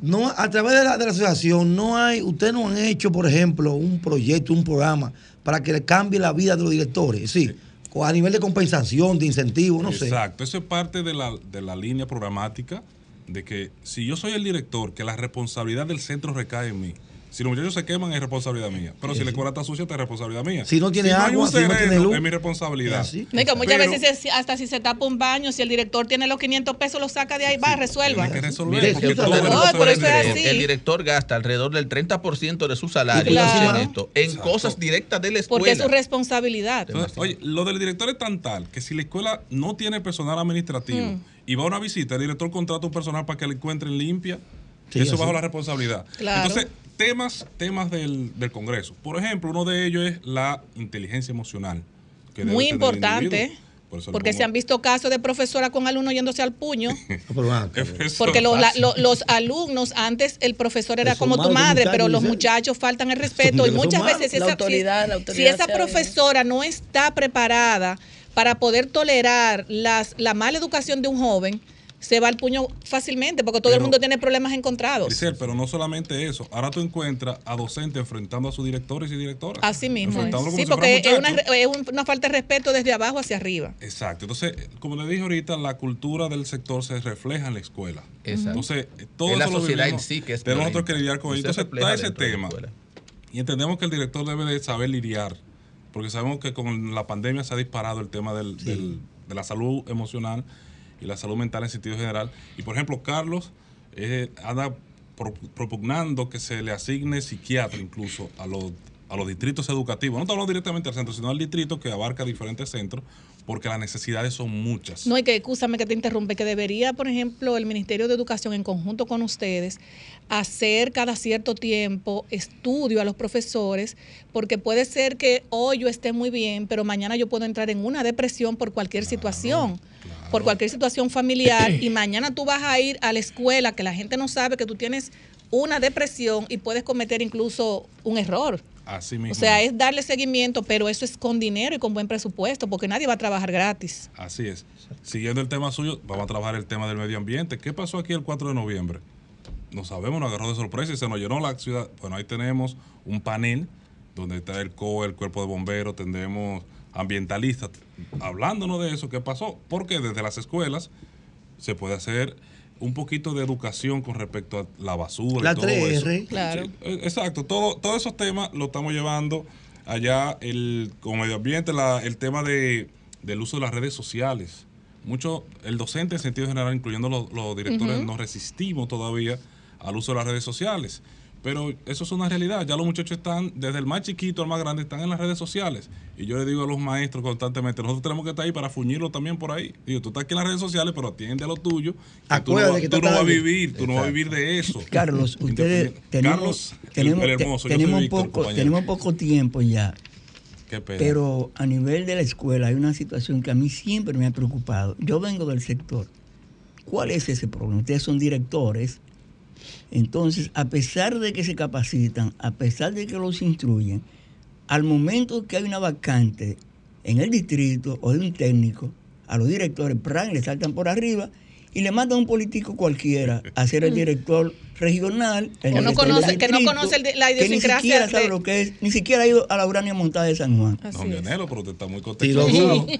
no, a través de la, de la asociación, no hay, ustedes no han hecho, por ejemplo, un proyecto, un programa para que le cambie la vida de los directores, sí, o a nivel de compensación, de incentivo, no sé. Exacto, eso es parte de la, de la línea programática de que si yo soy el director, que la responsabilidad del centro recae en mí. Si los muchachos se queman es responsabilidad mía. Pero si la escuela está sucia, es responsabilidad mía. Si no tiene agua, si no tiene luz. Es mi responsabilidad. muchas veces, hasta si se tapa un baño, si el director tiene los 500 pesos, lo saca de ahí, va, resuelva. Que resolver. El director gasta alrededor del 30% de su salario en esto, en cosas directas de la escuela. Porque es su responsabilidad. oye, lo del director es tan tal que si la escuela no tiene personal administrativo mm. y va a una visita, el director contrata un personal para que le encuentren limpia. eso bajo la responsabilidad. Entonces, temas, temas del, Congreso. Por ejemplo, uno de ellos es la inteligencia emocional. Muy importante. porque se han visto casos de profesora con alumnos yéndose al puño. porque los, alumnos, antes el profesor era como tu madre, pero los muchachos faltan el respeto. Y muchas veces si esa, si esa profesora no está preparada para poder tolerar las, la mala educación de un joven, se va al puño fácilmente porque todo el mundo tiene problemas encontrados. pero no solamente eso. Ahora tú encuentras a docentes enfrentando a sus directores y directoras. Así mismo. Sí, porque es una, falta de respeto desde abajo hacia arriba. Exacto. Entonces, como le dije ahorita, la cultura del sector se refleja en la escuela. Exacto. Entonces, todo es la sociedad en sí que es Tenemos nosotros que lidiar con ello. Entonces, está ese tema. Y entendemos que el director debe de saber lidiar. Porque sabemos que con la pandemia se ha disparado el tema del, de la salud emocional y la salud mental en sentido general. Y por ejemplo, Carlos eh, anda propugnando que se le asigne psiquiatra incluso a los, a los distritos educativos. No estamos directamente al centro, sino al distrito que abarca diferentes centros, porque las necesidades son muchas. No, y que, escúchame que te interrumpe, que debería, por ejemplo, el Ministerio de Educación en conjunto con ustedes hacer cada cierto tiempo estudio a los profesores, porque puede ser que hoy yo esté muy bien, pero mañana yo puedo entrar en una depresión por cualquier situación por cualquier situación familiar y mañana tú vas a ir a la escuela que la gente no sabe que tú tienes una depresión y puedes cometer incluso un error. Así mismo. O sea, es darle seguimiento, pero eso es con dinero y con buen presupuesto, porque nadie va a trabajar gratis. Así es. Siguiendo el tema suyo, vamos a trabajar el tema del medio ambiente. ¿Qué pasó aquí el 4 de noviembre? No sabemos, nos agarró de sorpresa y se nos llenó la ciudad. Bueno, ahí tenemos un panel donde está el COE, el cuerpo de bomberos, tendremos ambientalistas hablándonos de eso, ¿qué pasó? Porque desde las escuelas se puede hacer un poquito de educación con respecto a la basura la y todo 3R. eso. Claro. exacto, todo, todos esos temas lo estamos llevando allá el, con medio ambiente, el tema de, del uso de las redes sociales. Mucho, el docente en sentido general, incluyendo los, directores, no resistimos todavía al uso de las redes sociales. Pero eso es una realidad. Ya los muchachos están, desde el más chiquito al más grande, están en las redes sociales. Y yo le digo a los maestros constantemente, nosotros tenemos que estar ahí para fuñirlo también por ahí. Digo, tú estás aquí en las redes sociales, pero atiende a lo tuyo. Acuérdate que tú no, vas a vivir, tú no vas a vivir de eso. Carlos, ustedes tenemos, tenemos, tenemos, poco, tenemos poco tiempo ya. Qué pena. Pero a nivel de la escuela hay una situación que a mí siempre me ha preocupado. Yo vengo del sector. ¿Cuál es ese problema? Ustedes son directores entonces, a pesar de que se capacitan, a pesar de que los instruyen, al momento que hay una vacante en el distrito o de un técnico, a los directores, pran, le saltan por arriba y le mandan a un político cualquiera a ser el mm. director regional. que, no conoce, que no conoce la idiosincrasia. ni siquiera sabe lo que es, ni siquiera ha ido a la Urania montada de San Juan. no, Vianelo, pero usted está muy contento.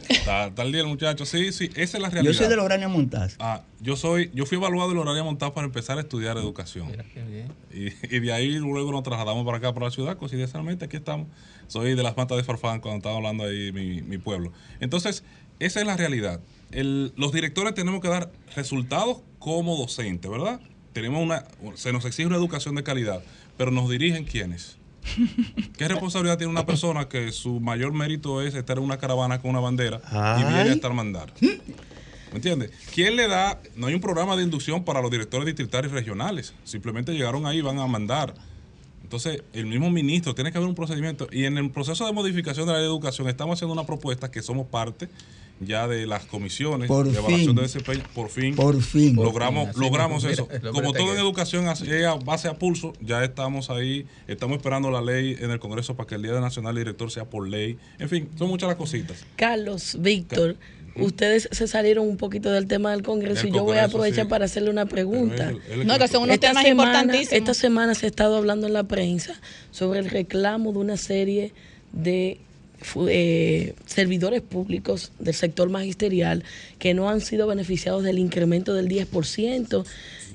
está, está el día el muchacho. Sí, sí, esa es la realidad. Yo soy de la Urania montada. Ah, yo soy, yo fui evaluado de la Urania montada para empezar a estudiar educación. Mira qué bien. Y, y, de ahí luego nos trasladamos para acá, para la ciudad, coincidencialmente aquí estamos. Soy de las matas de Farfán, cuando estaba hablando ahí mi, mi pueblo. Entonces, esa es la realidad los directores tenemos que dar resultados como docentes, ¿verdad? Tenemos una, se nos exige una educación de calidad, pero nos dirigen quiénes. ¿Qué responsabilidad tiene una persona que su mayor mérito es estar en una caravana con una bandera y viene a estar mandar? ¿Me entiendes? ¿Quién le da? No hay un programa de inducción para los directores distritales y regionales. Simplemente llegaron ahí y van a mandar. Entonces, el mismo ministro tiene que haber un procedimiento. Y en el proceso de modificación de la educación estamos haciendo una propuesta que somos parte ya de las comisiones de evaluación de desempeño, por fin, por fin logramos, logramos eso. Como todo en educación a base a pulso, ya estamos ahí, estamos esperando la ley en el Congreso para que el Día Nacional Director sea por ley. En fin, son muchas las cositas. Carlos, Víctor. Ustedes se salieron un poquito del tema del Congreso y yo voy a aprovechar para hacerle una pregunta. no, que son unos temas importantísimos. Esta semana se ha estado hablando en la prensa sobre el reclamo de una serie de eh, servidores públicos del sector magisterial que no han sido beneficiados del incremento del 10%,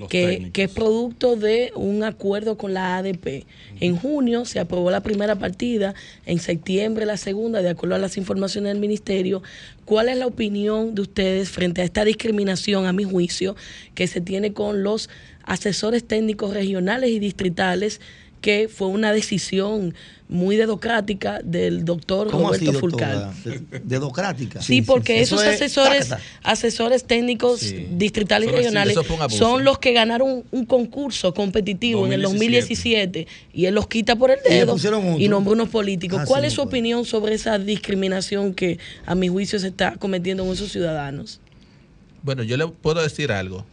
que, que, es producto de un acuerdo con la ADP. En junio se aprobó la primera partida, en septiembre la segunda, de acuerdo a las informaciones del ministerio. ¿Cuál es la opinión de ustedes frente a esta discriminación, a mi juicio, que se tiene con los asesores técnicos regionales y distritales, que fue una decisión muy dedocrática del doctor Roberto Fulcal. Dedocrática. Sí, porque esos asesores, asesores técnicos distritales y regionales son los que ganaron un concurso competitivo en el 2017 y él los quita por el dedo y, nombra unos políticos. Ah, ¿Cuál es su opinión sobre esa discriminación que a mi juicio se está cometiendo en esos ciudadanos? Bueno, yo le puedo decir algo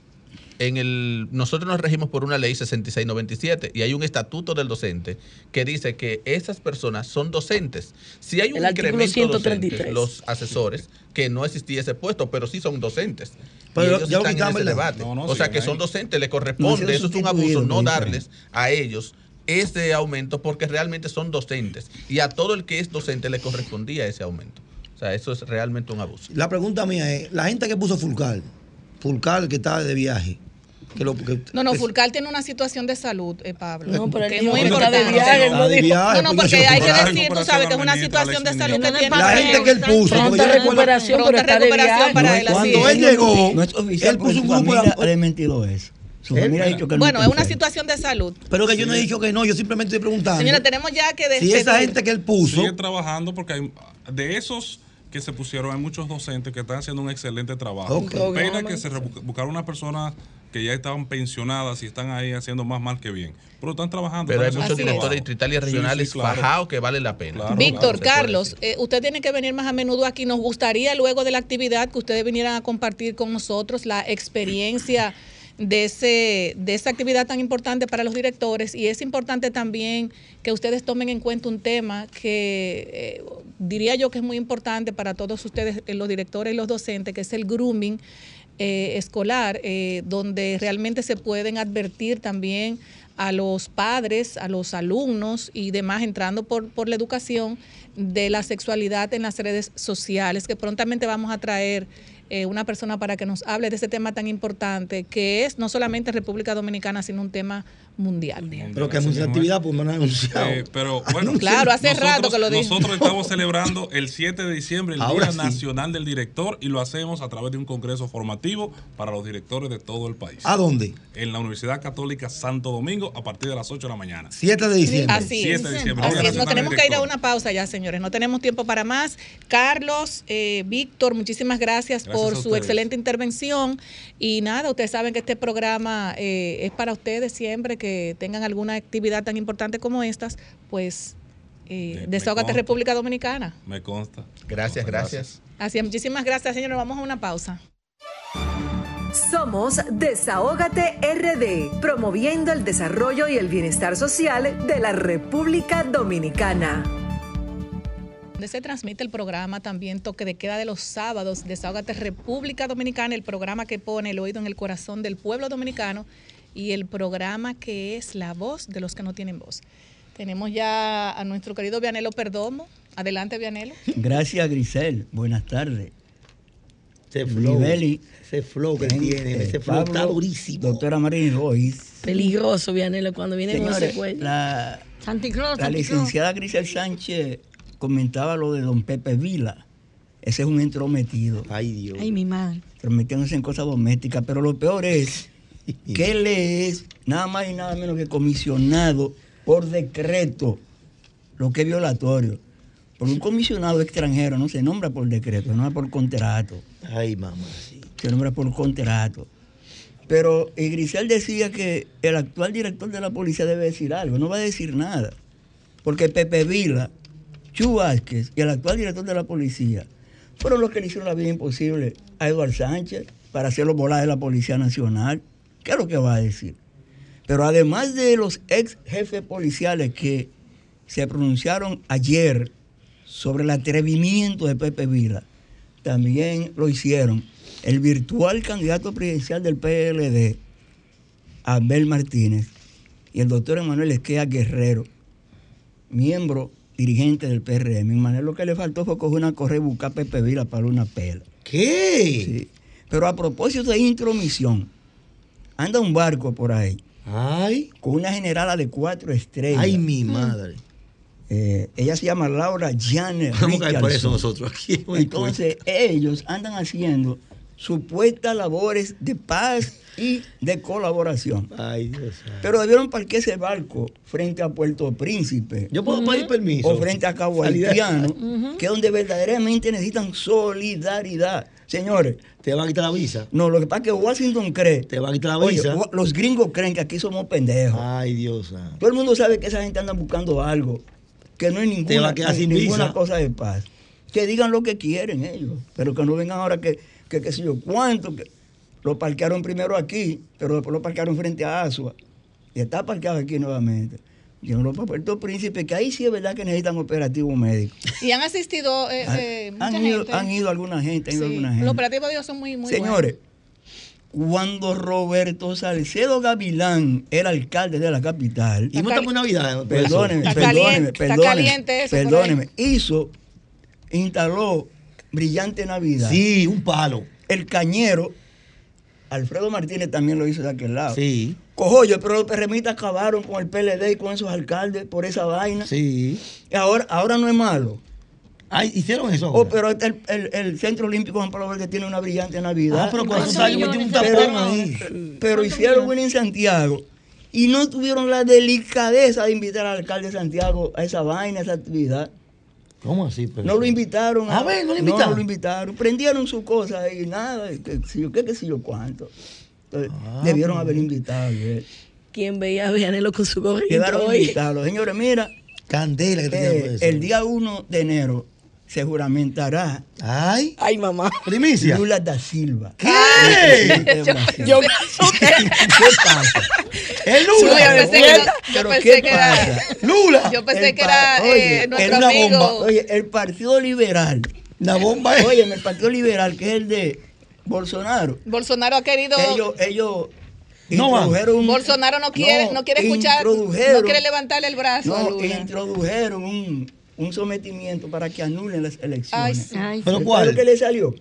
en el, nosotros nos regimos por una ley 6697 y hay un estatuto del docente que dice que esas personas son docentes. Si hay un incremento de los asesores, que no existía ese puesto, pero sí son docentes. Pero ellos están en ese debate. o sea que son docentes, le corresponde, eso es un abuso, no darles a ellos ese aumento porque realmente son docentes. Y a todo el que es docente le correspondía ese aumento. O sea, eso es realmente un abuso. La pregunta mía es, la gente que puso Fulcal, Fulcal que está de viaje, no, no, Fulcal tiene una situación de salud, eh, Pablo. No, pero que es muy importante. no, no, porque hay que decir, tú sabes que es una situación de salud que tiene. La gente que él puso, pronta recuperación, pronta recuperación para él. Cuando él llegó, él puso un grupo. Ha mentido eso. bueno, es una situación de salud. Pero que yo no he dicho que no, yo simplemente estoy preguntando. Señora, tenemos ya que decir. Si esa gente que él puso. Sigue trabajando porque hay, de esos que se pusieron, hay muchos docentes que están haciendo un excelente trabajo. Pena que se buscaron una persona que ya estaban pensionadas y están ahí haciendo más mal que bien. Pero están trabajando. Pero hay muchos directores distritales y regionales bajados que vale la pena. Víctor, Carlos, eh, usted tiene que venir más a menudo aquí. Nos gustaría luego de la actividad que ustedes vinieran a compartir con nosotros la experiencia de, ese, de esa actividad tan importante para los directores y es importante también que ustedes tomen en cuenta un tema que eh, diría yo que es muy importante para todos ustedes, eh, los directores y los docentes, que es el grooming eh, escolar, eh, donde realmente se pueden advertir también a los padres, a los alumnos y demás, entrando por, por la educación de la sexualidad en las redes sociales, que prontamente vamos a traer eh, una persona para que nos hable de ese tema tan importante, que es no solamente República Dominicana, sino un tema mundial. Pero que mucha actividad, pues no han anunciado. Eh, pero bueno, claro, hace rato que lo dijo. Nosotros estamos celebrando el 7 de diciembre, el Día Nacional del Director, y lo hacemos a través de un congreso formativo para los directores de todo el país. ¿A dónde? En la Universidad Católica Santo Domingo, a partir de las 8 de la mañana. 7 de diciembre. así 7 de diciembre. Así Nos tenemos que ir a una pausa ya, señores. No tenemos tiempo para más. Carlos, eh, Víctor, muchísimas gracias, por su excelente intervención. Y nada, ustedes saben que este programa eh, es para ustedes siempre. que tengan alguna actividad tan importante como estas, pues eh, Desahogate República Dominicana. Me consta. Gracias, gracias. Así es, muchísimas gracias, señores. Vamos a una pausa. Somos Desahógate RD, promoviendo el desarrollo y el bienestar social de la República Dominicana. donde se transmite el programa también Toque de Queda de los sábados, Desahogate República Dominicana, el programa que pone el oído en el corazón del pueblo dominicano y el programa que es la voz de los que no tienen voz. Tenemos ya a nuestro querido Vianelo Perdomo. Adelante, Vianelo. Gracias, Grisel. Buenas tardes. Ese flow, ese flow que tiene, ese flow está durísimo. Doctora Marín Royce. Peligroso, Vianelo, cuando viene Señores, con La, la licenciada Grisel Sánchez comentaba lo de don Pepe Vila. Ese es un entrometido. Ay, Dios. Ay, mi madre. Metiéndose en cosas domésticas. Pero lo peor es que él es nada más y nada menos que comisionado por decreto, lo que es violatorio. Por un comisionado extranjero no se nombra por decreto, se nombra por contrato. Ay, mamá, sí. Se nombra por contrato. Pero y Grisel decía que el actual director de la policía debe decir algo, no va a decir nada. Porque Pepe Vila Chu Vázquez y el actual director de la policía fueron los que le hicieron la vida imposible a Eduardo Sánchez para hacerlo volar de la Policía Nacional. ¿Qué es lo que va a decir? Pero además de los ex jefes policiales que se pronunciaron ayer sobre el atrevimiento de Pepe Vila, también lo hicieron el virtual candidato presidencial del PLD, Abel Martínez, y el doctor Emanuel Esquea Guerrero, miembro dirigente del PRM. Manuel lo que le faltó fue coger una correa y buscar Pepe Vila para una pela. ¿Qué? Sí. Pero a propósito de intromisión, anda un barco por ahí. Ay. Con una generala de cuatro estrellas. Ay, mi madre. Eh, ella se llama Laura Janet. Vamos a por eso nosotros aquí. Entonces, ellos andan haciendo supuestas labores de paz y de colaboración. Ay, Dios. Pero debieron parquear ese barco frente a Puerto Príncipe. Yo puedo pedir permiso. O frente a Cabo Haitiano, que es donde verdaderamente necesitan solidaridad. Señores. Te van a quitar la visa. No, lo que pasa es que Washington cree. Te van a quitar la visa. los gringos creen que aquí somos pendejos. Ay, Dios. Todo el mundo sabe que esa gente anda buscando algo. Que no hay ninguna, ninguna cosa de paz. Que digan lo que quieren ellos. Pero que no vengan ahora que, que qué sé yo, cuánto. Que, lo parquearon primero aquí, pero después lo parquearon frente a Asua. Y está parqueado aquí nuevamente. No para Puerto Príncipe, que ahí sí es verdad que necesitan operativo médico. Y han asistido eh, ah, eh, han, ido, han ido alguna gente, han ido alguna gente. Los operativos de Dios son muy, muy Señores, cuando Roberto Salcedo Gavilán era alcalde de la capital. Y no estamos en Navidad. Perdóneme, perdóneme, perdóneme. Perdóneme, hizo, instaló Brillante Navidad. Sí, un palo. El cañero Alfredo Martínez también lo hizo de aquel lado. Sí. Cojollo, pero los perremitas acabaron con el PLD y con esos alcaldes por esa vaina. Sí. Y ahora, ahora no es malo. Ay, hicieron eso. Oh, pero el, el, el, Centro Olímpico Juan Pablo que tiene una brillante Navidad. Ah, pero con eso un tapón ahí. Pero hicieron uno en Santiago y no tuvieron la delicadeza de invitar al alcalde de Santiago a esa vaina, a esa actividad. ¿Cómo así? No lo invitaron. A, ver, no lo invitaron. No lo invitaron. Prendieron su cosa y nada, qué sé yo, qué, qué sé yo cuánto. Ah, debieron haber invitado. ¿Quién veía a Vianelo con su gorrito Quedaron invitados. Señores, mira. Candela eh, El día 1 de enero se juramentará. Ay. Ay, mamá. Primicia. Lula da Silva. ¿Qué? yo, ¿Qué pasa? Es Lula. yo pensé, que, yo pensé que era. Lula. Yo pensé que era oye, eh, nuestro una amigo. Bomba. Oye, el Partido Liberal. La bomba es. Oye, el Partido Liberal, que es el de Bolsonaro. Bolsonaro ha querido. Ellos. ellos no un, Bolsonaro no quiere, no, no quiere escuchar, no quiere levantarle el brazo. No, a Lula. introdujeron un, un sometimiento para que anulen las elecciones. Ay, ¿Pero cuál? lo que le salió?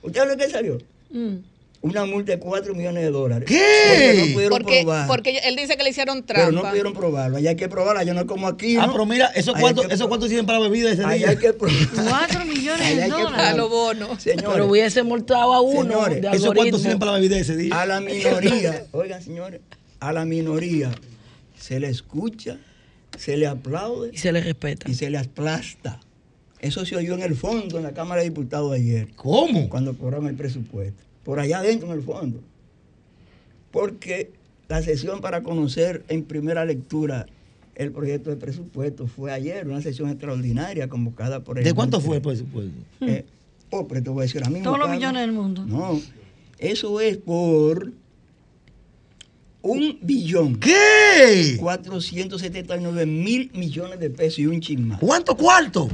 ¿Usted sabe lo que le salió? Mm. Una multa de 4 millones de dólares. ¿Qué? Porque no pudieron porque, probar. Porque él dice que le hicieron trampa. Pero no pudieron probarlo. Allá hay que probarla. Yo no como aquí. Ah, pero mira, ¿eso cuánto, ¿eso cuánto tienen para la bebida ese día? hay que probar. 4 millones de dólares. A lo bono. Señores, pero hubiese multado a uno. Señores, de ¿eso cuánto tienen para la bebida ese día? A la minoría, oigan, señores, a la minoría se le escucha, se le aplaude. Y se le respeta. Y se le aplasta. Eso se oyó en el fondo, en la Cámara de Diputados ayer. ¿Cómo? Cuando cobramos el presupuesto. Por allá adentro en el fondo. Porque la sesión para conocer en primera lectura el proyecto de presupuesto fue ayer, una sesión extraordinaria convocada por el... ¿De cuánto fue el presupuesto? Eh, oh, pero te voy a decir a mí. Todos los millones del mundo. No, eso es por un billón. ¿Qué? 479 mil millones de pesos y un chismán. ¿Cuánto cuarto?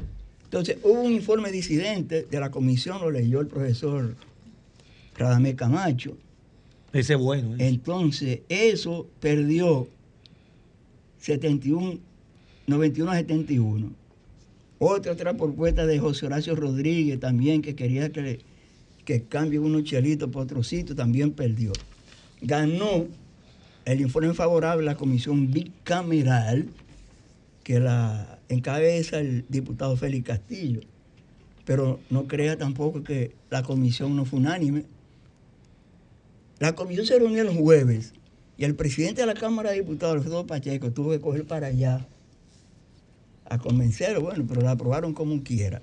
Entonces, hubo un informe disidente de la comisión, lo leyó el profesor Radamé Camacho. Ese es bueno. ¿eh? Entonces, eso perdió 71, 91 a 71. Otra, otra propuesta de José Horacio Rodríguez también, que quería que, que cambie unos chelitos por otro sitio, también perdió. Ganó el informe favorable a la comisión bicameral, que la encabeza el diputado Félix Castillo. Pero no crea tampoco que la comisión no fue unánime. La comisión se reunió el jueves y el presidente de la Cámara de Diputados, Alfredo Pacheco, tuvo que coger para allá a convencerlo, bueno, pero la aprobaron como quiera.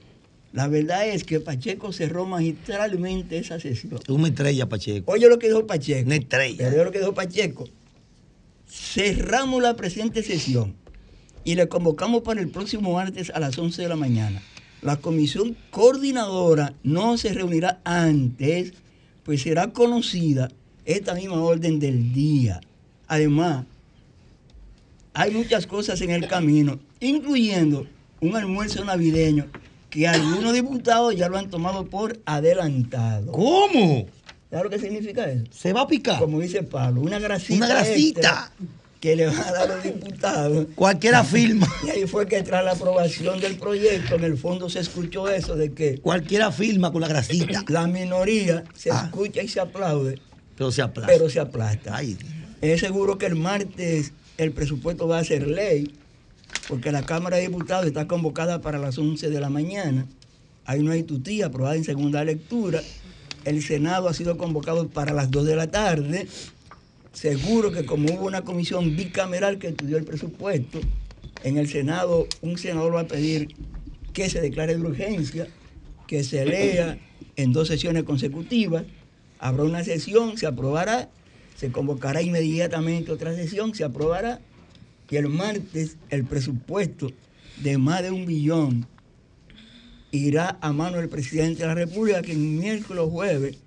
La verdad es que Pacheco cerró magistralmente esa sesión. Una estrella, Pacheco. Oye lo que dijo Pacheco. Una estrella. Oye lo que dijo Pacheco. Cerramos la presente sesión y le convocamos para el próximo martes a las 11 de la mañana. La comisión coordinadora no se reunirá antes, pues será conocida esta misma orden del día. Además, hay muchas cosas en el camino, incluyendo un almuerzo navideño que algunos diputados ya lo han tomado por adelantado. ¿Cómo? ¿Sabes lo que significa eso? Se va a picar. Como dice Pablo, una grasita. Una grasita. Que le va a dar a los diputados. Cualquiera firma. Y ahí fue que tras la aprobación del proyecto, en el fondo se escuchó eso de que. Cualquiera firma con la grasita. La minoría se ah. escucha y se aplaude. Pero se aplasta. Pero se aplasta. Es seguro que el martes el presupuesto va a ser ley, porque la Cámara de Diputados está convocada para las 11 de la mañana. Hay una tutía aprobada en segunda lectura. El Senado ha sido convocado para las 2 de la tarde. Seguro que como hubo una comisión bicameral que estudió el presupuesto, en el Senado un senador va a pedir que se declare de urgencia, que se lea en dos sesiones consecutivas. Habrá una sesión, se aprobará se convocará inmediatamente otra sesión, se aprobará y el martes el presupuesto de más de un billón irá a mano del presidente de la República que el miércoles o jueves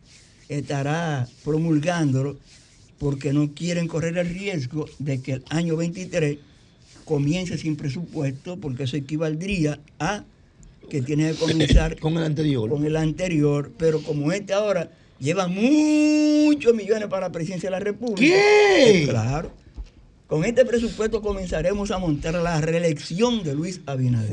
estará promulgándolo porque no quieren correr el riesgo de que el año 23 comience sin presupuesto porque eso equivaldría a que tiene que comenzar con el anterior. Con el anterior, pero como este ahora lleva muchos millones para la presidencia de la República. ¿Qué? Eh, claro. Con este presupuesto comenzaremos a montar la reelección de Luis Abinader.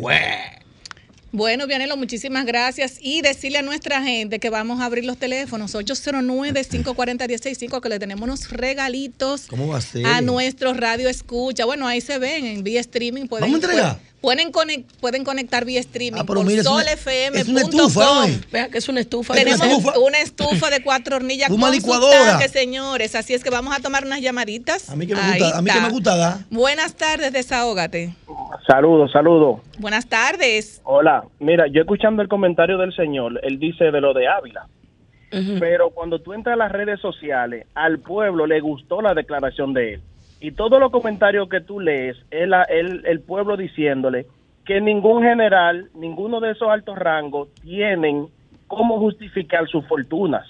Bueno, Vianelo, muchísimas gracias. Y decirle a nuestra gente que vamos a abrir los teléfonos 809-540-165, que le tenemos unos regalitos ¿Cómo va a, ser? a nuestro radio escucha. Bueno, ahí se ven en vía streaming. Pueden, ¿Vamos a entregar? Pueden, pueden conectar vía streaming ah, por solfm.com. Es una estufa, Vea que es una estufa. Tenemos una estufa, de cuatro hornillas una con licuadora. señores. Así es que vamos a tomar unas llamaditas. A mí que me gusta, a mí que me gusta Buenas tardes, desahógate. Saludos, saludos. Buenas tardes. Hola, mira, yo escuchando el comentario del señor, él dice de lo de Ávila. Pero cuando tú entras a las redes sociales, al pueblo le gustó la declaración de él y todos los comentarios que tú lees, es el, pueblo diciéndole que ningún general, ninguno de esos altos rangos tienen cómo justificar sus fortunas.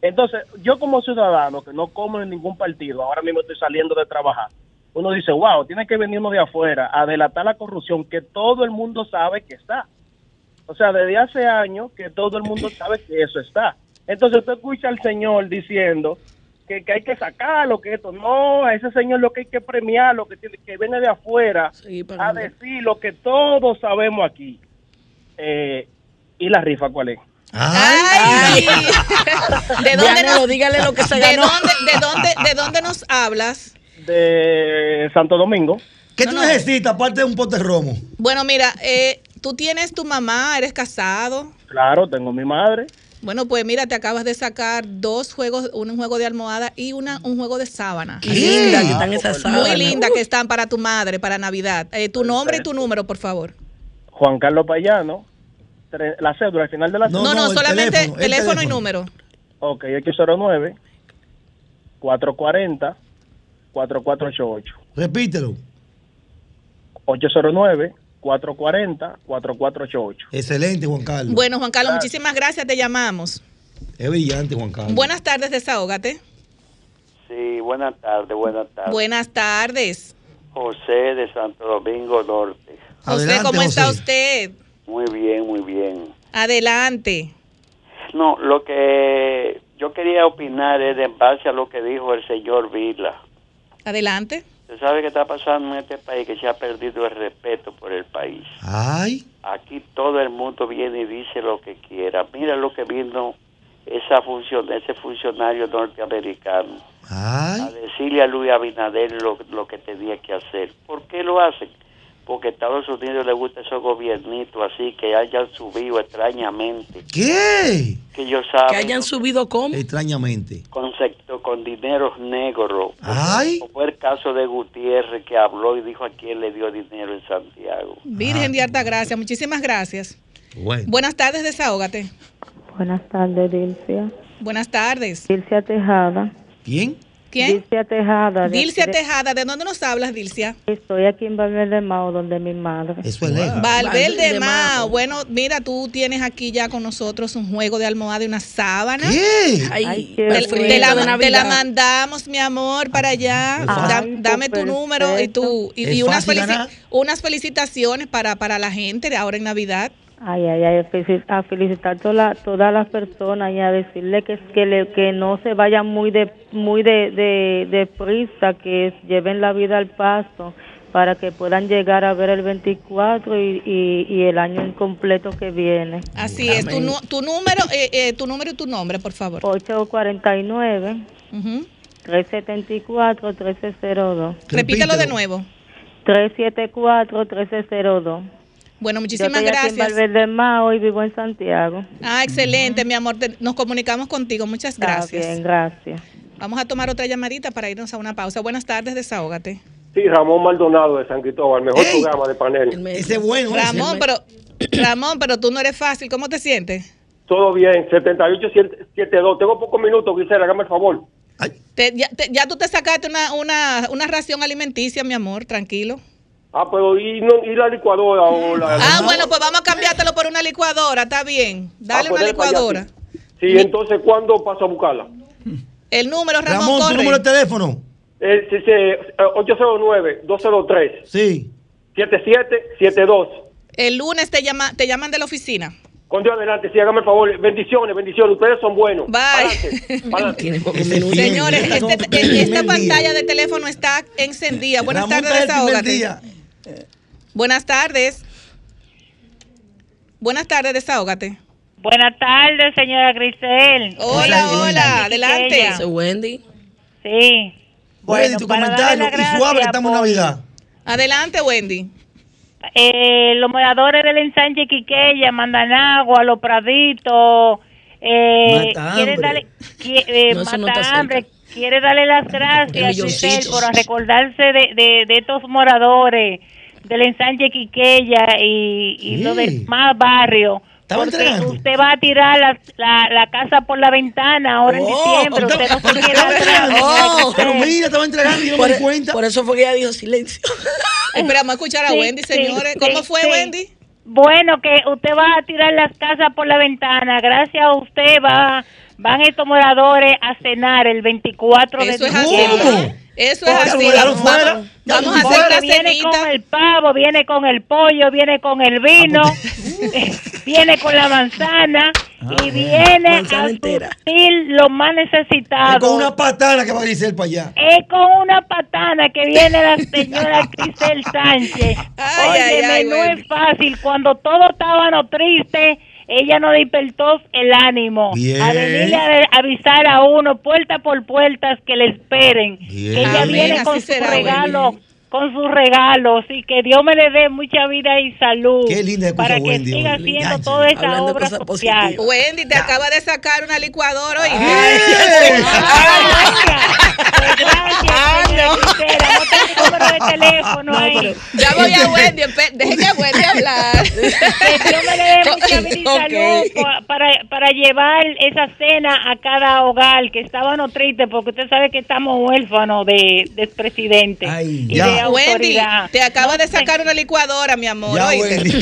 Entonces, yo como ciudadano que no como en ningún partido, ahora mismo estoy saliendo de trabajar, uno dice, wow, tiene que venirnos de afuera a delatar la corrupción que todo el mundo sabe que está. O sea, desde hace años que todo el mundo sabe que eso está. Entonces, usted escucha al señor diciendo que, hay que sacarlo, que esto. No, a ese señor lo que hay que premiar, lo que tiene que viene de afuera a decir lo que todos sabemos aquí. Eh, ¿Y la rifa cuál es? Ay, ¿De dónde nos, dígale lo que se ¿de dónde, de, dónde, ¿De dónde nos hablas? De Santo Domingo. ¿Qué tú necesitas aparte de un pote romo? Bueno, mira, eh, tú tienes tu mamá, eres casado. Claro, tengo mi madre. Bueno, pues mira, te acabas de sacar dos juegos, un juego de almohada y una, un juego de sábana. Qué linda que están esas sábanas. Muy linda que están para tu madre, para Navidad. Eh, tu nombre y tu número, por favor. Juan Carlos Payano. La cédula al final de la No, no, solamente teléfono, y número. Ok, X09 440 4488. Repítelo. 809 440-4488. Excelente, Juan Carlos. Bueno, Juan Carlos, muchísimas gracias, te llamamos. Es brillante, Juan Carlos. Buenas tardes, desahógate. Sí, buenas tardes, buenas tardes. Buenas tardes. José de Santo Domingo Norte. José, ¿cómo está usted? Muy bien, muy bien. Adelante. No, lo que yo quería opinar es en base a lo que dijo el señor Vila. Adelante. Se sabe que está pasando en este país que se ha perdido el respeto por el país. Ay. Aquí todo el mundo viene y dice lo que quiera. Mira lo que vino esa función, ese funcionario norteamericano a decirle a Luis Abinader lo, lo que tenía que hacer. ¿Por qué lo hacen? Porque a Estados Unidos le gusta esos gobiernitos así que hayan subido extrañamente. ¿Qué? Que ellos saben. Que hayan subido cómo? Extrañamente. Con, con dineros negros. Ay. Como fue el caso de Gutiérrez que habló y dijo a quién le dio dinero en Santiago. Virgen de Alta Gracia, muchísimas gracias. Buenas tardes, desahógate. Buenas tardes, Dilcia. Buenas tardes. Dilcia Tejada. ¿Quién? ¿Quién? Dilcia Tejada. Dilcia Tejada, ¿de dónde nos hablas, Dilcia? Estoy aquí en Valverde Mao, donde mi madre. Eso es lejos. Valverde Mao. Bueno, mira, tú tienes aquí ya con nosotros un juego de almohada y una sábana. ¿Qué? Ay, te, la, mandamos, mi amor, para allá. dame tu número y, tu, y, unas, unas felicitaciones para, para la gente de ahora en Navidad. Ay, ay, ay, a felicitar a toda, todas las personas y a decirle que que, le, que no se vayan muy de muy de, de, prisa, que lleven la vida al paso para que puedan llegar a ver el 24 y, y, el año incompleto que viene. Así es, tu, tu número eh, eh, tu número y tu nombre, por favor. 849 374 1302. Repítelo de nuevo. 374 1302. Bueno, muchísimas gracias. Yo estoy aquí en Mao y vivo en Santiago. Ah, excelente, mi amor. nos comunicamos contigo. Muchas gracias. bien, gracias. Vamos a tomar otra llamadita para irnos a una pausa. Buenas tardes, desahógate. Sí, Ramón Maldonado de San Cristóbal, mejor programa de panel. Ese bueno. Ramón, pero Ramón, pero tú no eres fácil. ¿Cómo te sientes? Todo bien, 7872. Tengo pocos minutos, Gisela, hágame el favor. ya, ya, tú te sacaste una, una, una ración alimenticia, mi amor, tranquilo. Ah, pero ¿y, no, y la licuadora o la... Ah, bueno, pues vamos a cambiártelo por una licuadora, está bien. Dale ah, pues una licuadora. sí. entonces, ¿cuándo paso a buscarla? El número, Ramón, Ramón ¿tu número de teléfono? El, 809-203. Sí. 7772. El lunes te, llama, te llaman de la oficina. Con Dios adelante, sí, hágame el favor. Bendiciones, bendiciones. Ustedes son buenos. Bye. Señores, este, esta pantalla de teléfono está encendida. Buenas tardes, desahógate. Buenas tardes. Buenas tardes, desahógate. Buenas tardes, señora Grisel. Hola, hola, adelante. Soy Wendy. Sí. Wendy, tu comentario y suave que estamos en Navidad. Adelante, Wendy. Eh, los moradores del ensanche Quiqueya, Mandanagua, Los Praditos, eh, quiere darle, eh, mata hambre, quiere darle las gracias por recordarse de, de, de estos moradores del ensanche Quiqueya y, y lo del más barrio. Porque usted va a tirar la, la, casa por la ventana ahora en oh, diciembre. Usted no se quiere oh, Pero mira, estaba entregando y no me di cuenta. Por eso fue que ella dijo silencio. Esperamos a escuchar a Wendy, señores. ¿Cómo fue, Wendy? Bueno, que usted va a tirar las casas por la ventana. Gracias a usted va, van estos moradores a cenar el 24 de diciembre. Eso es así. Vamos, a hacer la Viene con el pavo, viene con el pollo, viene con el vino, viene con la manzana ah, y viene a surtir lo más necesitado. Es con una patana que va a Grisel para allá. Es con una patana que viene la señora Grisel Sánchez. Oye, no es fácil. Cuando todo estaba no triste ella no despertó el ánimo. A venirle a, avisar a uno puerta por puertas que le esperen. Que ella viene con su regalo con sus regalos y que Dios me le dé mucha vida y salud Qué linda para que Wendy, siga haciendo toda esa obra social. Wendy te acaba de sacar una licuadora no. ahí. Ya voy a Wendy, deje que Wendy hablar. Que Dios me le dé mucha vida y salud para, para llevar esa cena a cada hogar que estábamos tristes porque usted sabe que estamos huérfanos de, de presidente. Ay, y de Wendy, te acaba de sacar una licuadora, mi amor.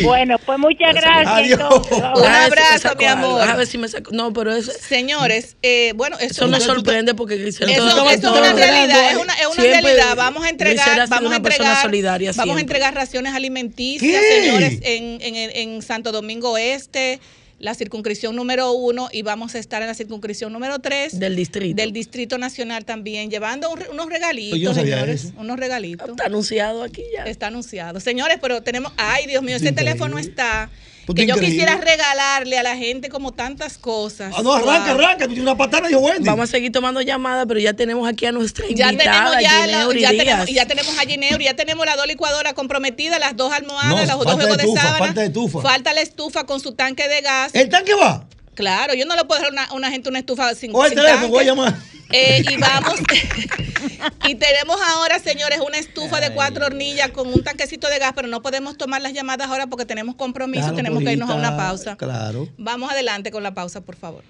Bueno, pues muchas gracias. Un abrazo, mi amor. A ver si me saco. No, pero eso. Señores, eh, bueno, eso, no sorprende porque Grisel eso, eso es una realidad, es una, es una realidad. Vamos a entregar, vamos a entregar, solidaria vamos a entregar raciones alimenticias, señores, en, en, en Santo Domingo Este la circunscripción número uno y vamos a estar en la circunscripción número tres del distrito. del distrito nacional también llevando unos regalitos señores unos regalitos. Está anunciado aquí ya. Está anunciado. Señores pero tenemos ay Dios mío ese teléfono está que yo quisiera regalarle a la gente como tantas cosas. Ah, no, arranca, arranca, una patana dijo Wendy. Vamos a seguir tomando llamadas, pero ya tenemos aquí a nuestra invitada, ya tenemos ya, ya tenemos, ya tenemos a Gineuri, ya tenemos la dos licuadoras comprometidas, las dos almohadas, los dos juegos de, sábana. Falta de estufa. Falta la estufa con su tanque de gas. ¿El tanque va? Claro, yo no le puedo dejar a una, gente una estufa sin, o el teléfono, voy a llamar. Eh, y vamos, y tenemos ahora, señores, una estufa de cuatro hornillas con un tanquecito de gas, pero no podemos tomar las llamadas ahora porque tenemos compromiso, tenemos que irnos a una pausa. Claro. Vamos adelante con la pausa, por favor.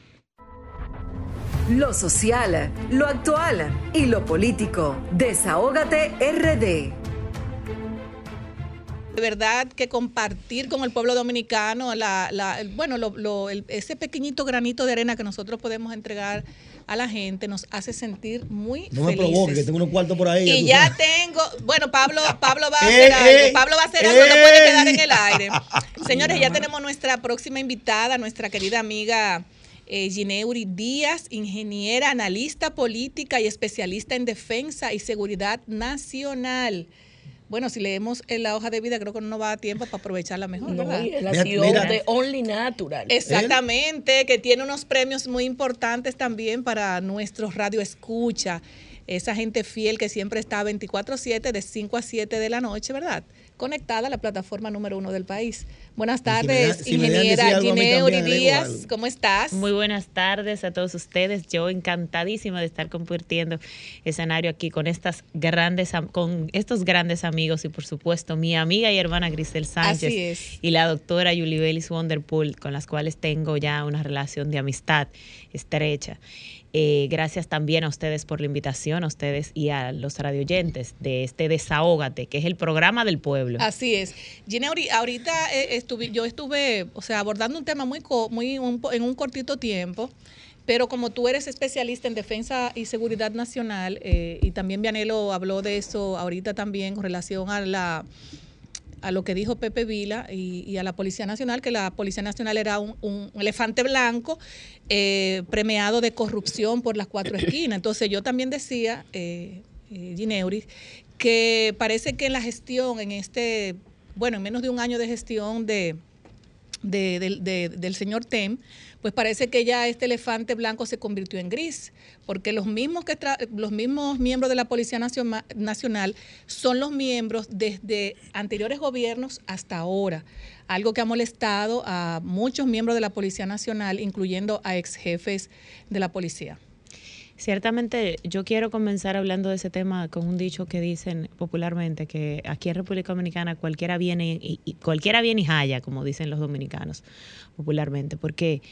Lo social, lo actual y lo político. Desahógate RD de verdad que compartir con el pueblo dominicano la, la bueno lo, ese pequeñito granito de arena que nosotros podemos entregar a la gente nos hace sentir muy no me provoque que tengo unos cuartos por ahí y ya, tengo bueno Pablo Pablo va a hacer algo Pablo va a hacer algo no puede quedar en el aire. Señores ya tenemos nuestra próxima invitada nuestra querida amiga eh, Gineuri Díaz, ingeniera, analista política y especialista en defensa y seguridad nacional. Bueno, si leemos en la hoja de vida, creo que no nos va a tiempo para aprovecharla mejor, no, ¿verdad? El de Only Natural. Exactamente, que tiene unos premios muy importantes también para nuestros radio escucha, esa gente fiel que siempre está 24/7 de 5 a 7 de la noche, ¿verdad? Conectada a la plataforma número uno del país. Buenas tardes, ingeniera Gineuri Díaz, ¿cómo estás? Muy buenas tardes a todos ustedes. Yo encantadísima de estar compartiendo escenario aquí con estas grandes con estos grandes amigos y por supuesto mi amiga y hermana Grisel Sánchez y la doctora Yulibelis Wonderpool con las cuales tengo ya una relación de amistad estrecha. Eh, gracias también a ustedes por la invitación, a ustedes y a los radioyentes de este Desahógate, que es el programa del pueblo. Así es. Gineuri, ahorita eh, estuve, yo estuve, o sea, abordando un tema muy, muy en un cortito tiempo. Pero como tú eres especialista en defensa y seguridad nacional, eh, y también Vianelo habló de eso ahorita también con relación a la a lo que dijo Pepe Vila y, a la Policía Nacional, que la Policía Nacional era un, elefante blanco eh, premiado de corrupción por las cuatro esquinas. Entonces yo también decía, eh, eh Gineuri, que parece que en la gestión, en este, bueno, en menos de un año de gestión de, del señor Tem, pues parece que ya este elefante blanco se convirtió en gris, porque los mismos, que los mismos miembros de la Policía Nacional son los miembros desde anteriores gobiernos hasta ahora, algo que ha molestado a muchos miembros de la Policía Nacional, incluyendo a ex jefes de la policía. Ciertamente, yo quiero comenzar hablando de ese tema con un dicho que dicen popularmente que aquí en República Dominicana cualquiera viene y, y cualquiera viene y haya, como dicen los dominicanos popularmente, porque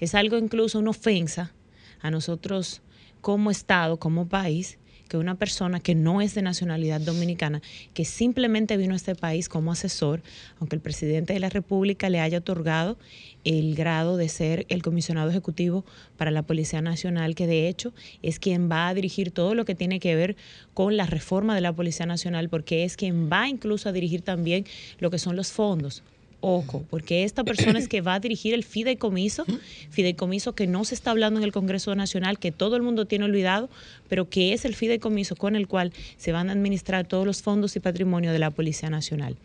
es algo incluso una ofensa a nosotros como Estado, como país, que una persona que no es de nacionalidad dominicana, que simplemente vino a este país como asesor, aunque el presidente de la República le haya otorgado el grado de ser el comisionado ejecutivo para la Policía Nacional, que de hecho es quien va a dirigir todo lo que tiene que ver con la reforma de la Policía Nacional, porque es quien va incluso a dirigir también lo que son los fondos Ojo, porque esta persona es que va a dirigir el fideicomiso, fideicomiso que no se está hablando en el Congreso Nacional, que todo el mundo tiene olvidado, pero que es el fideicomiso con el cual se van a administrar todos los fondos y patrimonio de la Policía Nacional.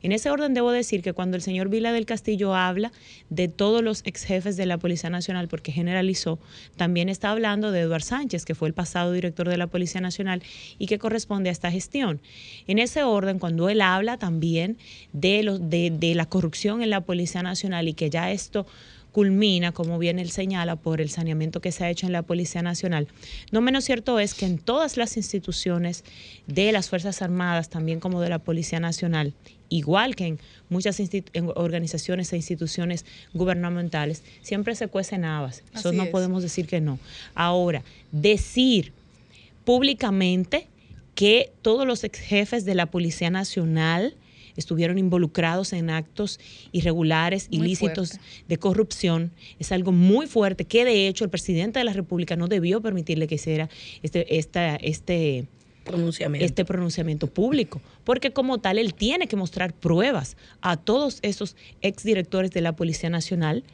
En ese orden debo decir que cuando el señor Vila del Castillo habla de todos los ex jefes de la Policía Nacional, porque generalizó, también está hablando de Eduard Sánchez, que fue el pasado director de la Policía Nacional y que corresponde a esta gestión. En ese orden, cuando él habla también de, los, de, de la corrupción, en la Policía Nacional y que ya esto culmina, como bien él señala, por el saneamiento que se ha hecho en la Policía Nacional. No menos cierto es que en todas las instituciones de las Fuerzas Armadas, también como de la Policía Nacional, igual que en muchas organizaciones e instituciones gubernamentales, siempre se cuecen habas. Eso no podemos decir que no. Ahora, decir públicamente que todos los ex jefes de la Policía Nacional estuvieron involucrados en actos irregulares, ilícitos de corrupción. Es algo muy fuerte que de hecho el presidente de la República no debió permitirle que hiciera este, este pronunciamiento. este pronunciamiento público, porque como tal él tiene que mostrar pruebas a todos esos exdirectores de la Policía Nacional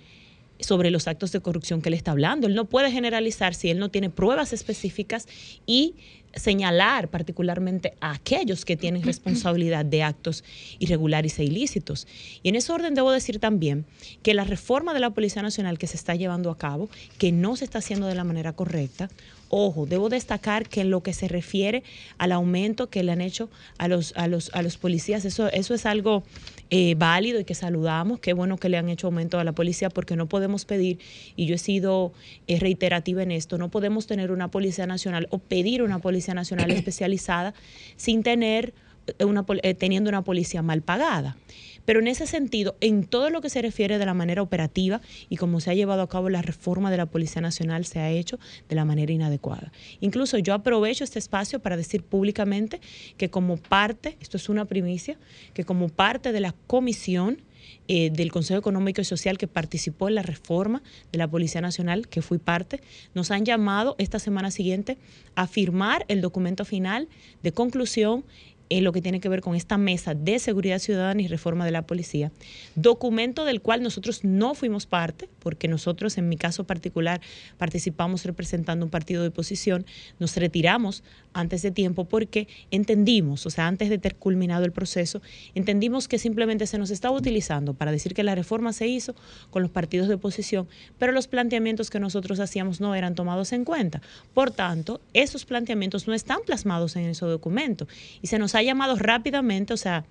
sobre los actos de corrupción que él está hablando. Él no puede generalizar si él no tiene pruebas específicas y señalar particularmente a aquellos que tienen responsabilidad de actos irregulares e ilícitos. Y en ese orden debo decir también que la reforma de la Policía Nacional que se está llevando a cabo, que no se está haciendo de la manera correcta, Ojo, debo destacar que en lo que se refiere al aumento que le han hecho a los, a los, a los policías, eso, eso es algo eh, válido y que saludamos. Qué bueno que le han hecho aumento a la policía porque no podemos pedir, y yo he sido eh, reiterativa en esto, no podemos tener una policía nacional o pedir una policía nacional especializada sin tener una, eh, teniendo una policía mal pagada. Pero en ese sentido, en todo lo que se refiere de la manera operativa y como se ha llevado a cabo la reforma de la Policía Nacional, se ha hecho de la manera inadecuada. Incluso yo aprovecho este espacio para decir públicamente que como parte, esto es una primicia, que como parte de la comisión eh, del Consejo Económico y Social que participó en la reforma de la Policía Nacional, que fui parte, nos han llamado esta semana siguiente a firmar el documento final de conclusión en lo que tiene que ver con esta mesa de seguridad ciudadana y reforma de la policía, documento del cual nosotros no fuimos parte, porque nosotros en mi caso particular participamos representando un partido de oposición, nos retiramos antes de tiempo porque entendimos, o sea, antes de ter culminado el proceso, entendimos que simplemente se nos estaba utilizando para decir que la reforma se hizo con los partidos de oposición, pero los planteamientos que nosotros hacíamos no eran tomados en cuenta. Por tanto, esos planteamientos no están plasmados en ese documento y se nos ha llamado rápidamente, o sea,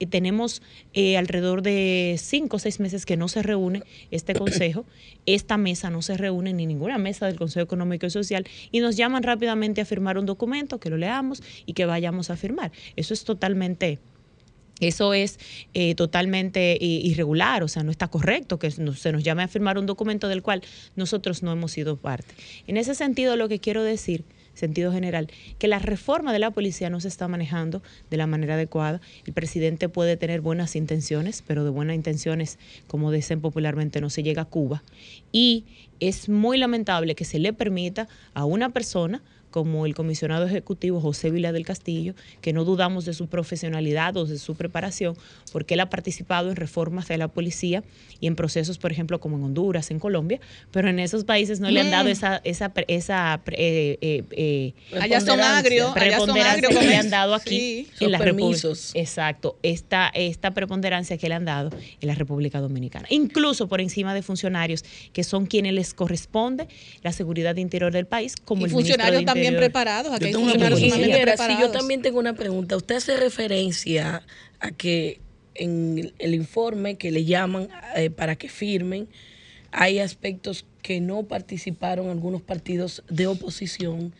eh, tenemos eh, alrededor de cinco o seis meses que no se reúne este consejo, esta mesa no se reúne ni ninguna mesa del Consejo Económico y Social y nos llaman rápidamente a firmar un documento, que lo leamos y que vayamos a firmar. Eso es totalmente... Eso es eh, totalmente irregular, o sea, no está correcto que se nos llame a firmar un documento del cual nosotros no hemos sido parte. En ese sentido, lo que quiero decir sentido general, que la reforma de la policía no se está manejando de la manera adecuada. El presidente puede tener buenas intenciones, pero de buenas intenciones, como dicen popularmente, no se llega a Cuba. Y es muy lamentable que se le permita a una persona como el comisionado ejecutivo José Vila del Castillo, que no dudamos de su profesionalidad o de su preparación, porque él ha participado en reformas de la policía y en procesos, por ejemplo, como en Honduras, en Colombia, pero en esos países no le han dado esa esa esa eh, eh, eh allá son agrios, que le han dado aquí en la permisos. Exacto, esta esta preponderancia que le han dado en la República Dominicana, incluso por encima de funcionarios que son quienes les corresponde la seguridad interior del país, como el funcionarios también bien preparados. Aquí yo, tengo yo también tengo una pregunta. Usted hace referencia a que en el informe que le llaman eh, para que firmen, hay aspectos que no participaron algunos partidos de oposición.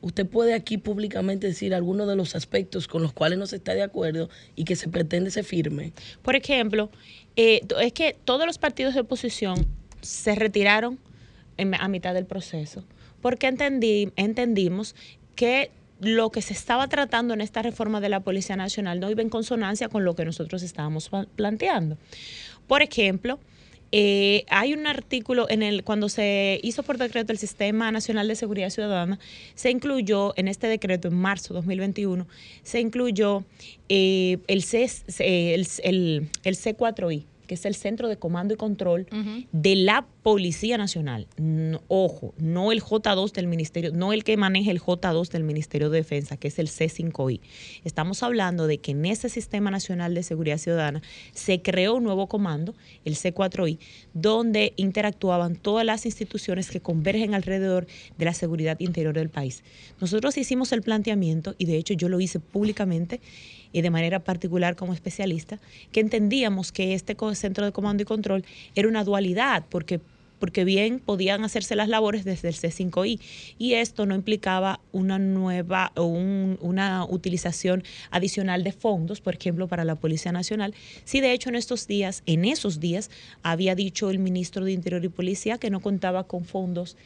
¿Usted puede aquí públicamente decir algunos de los aspectos con los cuales no se está de acuerdo y que se pretende se firme? Por ejemplo, eh, es que todos los partidos de oposición se retiraron a mitad del proceso porque entendí, entendimos que lo que se estaba tratando en esta reforma de la Policía Nacional no iba en consonancia con lo que nosotros estábamos planteando. Por ejemplo, eh, hay un artículo en el cuando se hizo por decreto el Sistema Nacional de Seguridad Ciudadana, se incluyó en este decreto en marzo de 2021, se incluyó eh, el, C, el, el, el C4I, que es el Centro de Comando y Control de la Policía Nacional. ojo, no el J2 del Ministerio, no el que maneja el J2 del Ministerio de Defensa, que es el C5I. Estamos hablando de que en ese Sistema Nacional de Seguridad Ciudadana se creó un nuevo comando, el C4I, donde interactuaban todas las instituciones que convergen alrededor de la seguridad interior del país. Nosotros hicimos el planteamiento, y de hecho yo lo hice públicamente, y de manera particular como especialista, que entendíamos que este centro de comando y control era una dualidad, porque porque bien podían hacerse las labores desde el C5I y esto no implicaba una nueva o una utilización adicional de fondos, por ejemplo, para la Policía Nacional. Sí, de hecho, en estos días, en esos días, había dicho el ministro de Interior y Policía que no contaba con fondos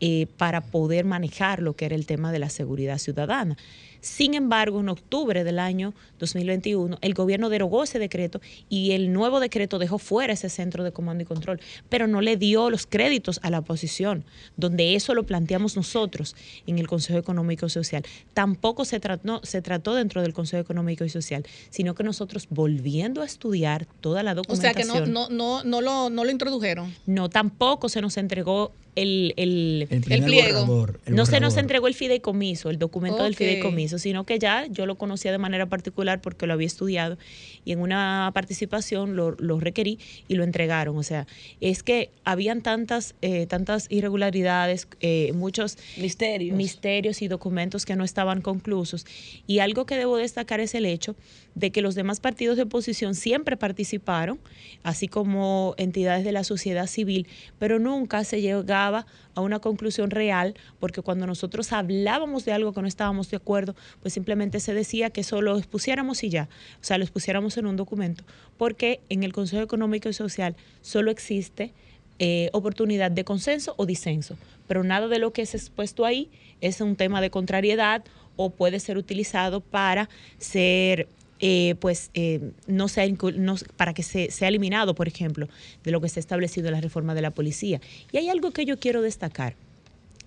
eh, para poder manejar lo que era el tema de la seguridad ciudadana. Sin embargo, en octubre del año 2021, el gobierno derogó ese decreto y el nuevo decreto dejó fuera ese centro de comando y control, pero no le dio los créditos a la oposición, donde eso lo planteamos nosotros en el Consejo Económico y Social. Tampoco se trató, se trató dentro del Consejo Económico y Social, sino que nosotros volviendo a estudiar toda la documentación. O sea que no, no, no, lo, no lo introdujeron. No, tampoco se nos entregó el, el, el, pliego. no se nos entregó el fideicomiso, el documento del fideicomiso, sino que ya yo lo conocía de manera particular porque lo había estudiado y en una participación lo, lo requerí y lo entregaron. O sea, es que habían tantas, eh, tantas irregularidades, eh, muchos misterios. misterios y documentos que no estaban conclusos. Y algo que debo destacar es el hecho de que los demás partidos de oposición siempre participaron, así como entidades de la sociedad civil, pero nunca se llegaba a una conclusión real, porque cuando nosotros hablábamos de algo que no estábamos de acuerdo, pues simplemente se decía que solo expusiéramos y ya, o sea, lo expusiéramos en un documento, porque en el Consejo Económico y Social solo existe eh, oportunidad de consenso o disenso, pero nada de lo que es expuesto ahí es un tema de contrariedad o puede ser utilizado para ser eh, pues eh, no sea no, para que se, sea eliminado, por ejemplo, de lo que se ha establecido en la reforma de la policía. Y hay algo que yo quiero destacar.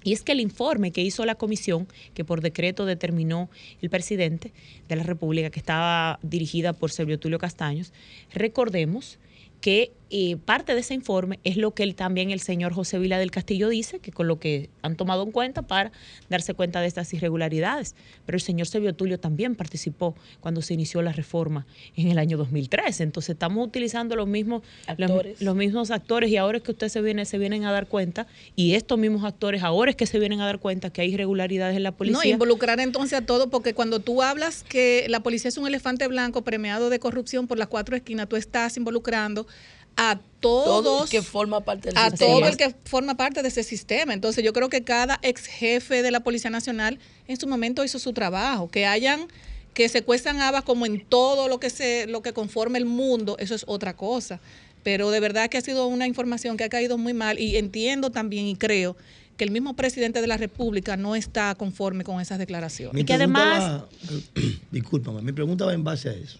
Y es que el informe que hizo la comisión, que por decreto determinó el presidente de la República, que estaba dirigida por Servio Tulio Castaños, recordemos que eh, parte de ese informe es lo que él, también el señor José Vila del Castillo dice, que con lo que han tomado en cuenta para darse cuenta de estas irregularidades. Pero el señor Servio Tulio también participó cuando se inició la reforma en el año 2013. Entonces estamos utilizando los mismos actores, los, mismos actores y ahora es que ustedes se vienen, se vienen a dar cuenta, y estos mismos actores ahora es que se vienen a dar cuenta que hay irregularidades en la policía. No, involucrar entonces a todo, porque cuando tú hablas que la policía es un elefante blanco premiado de corrupción por las cuatro esquinas, tú estás involucrando a todos todo el que forma parte del a todo el que forma parte de ese sistema. Entonces yo creo que cada ex jefe de la Policía Nacional en su momento hizo su trabajo, que hayan que se cuestan habas como en todo lo que se lo que conforma el mundo, eso es otra cosa. Pero de verdad que ha sido una información que ha caído muy mal y entiendo también y creo que el mismo presidente de la República no está conforme con esas declaraciones. y que además discúlpame, mi pregunta va en base a eso.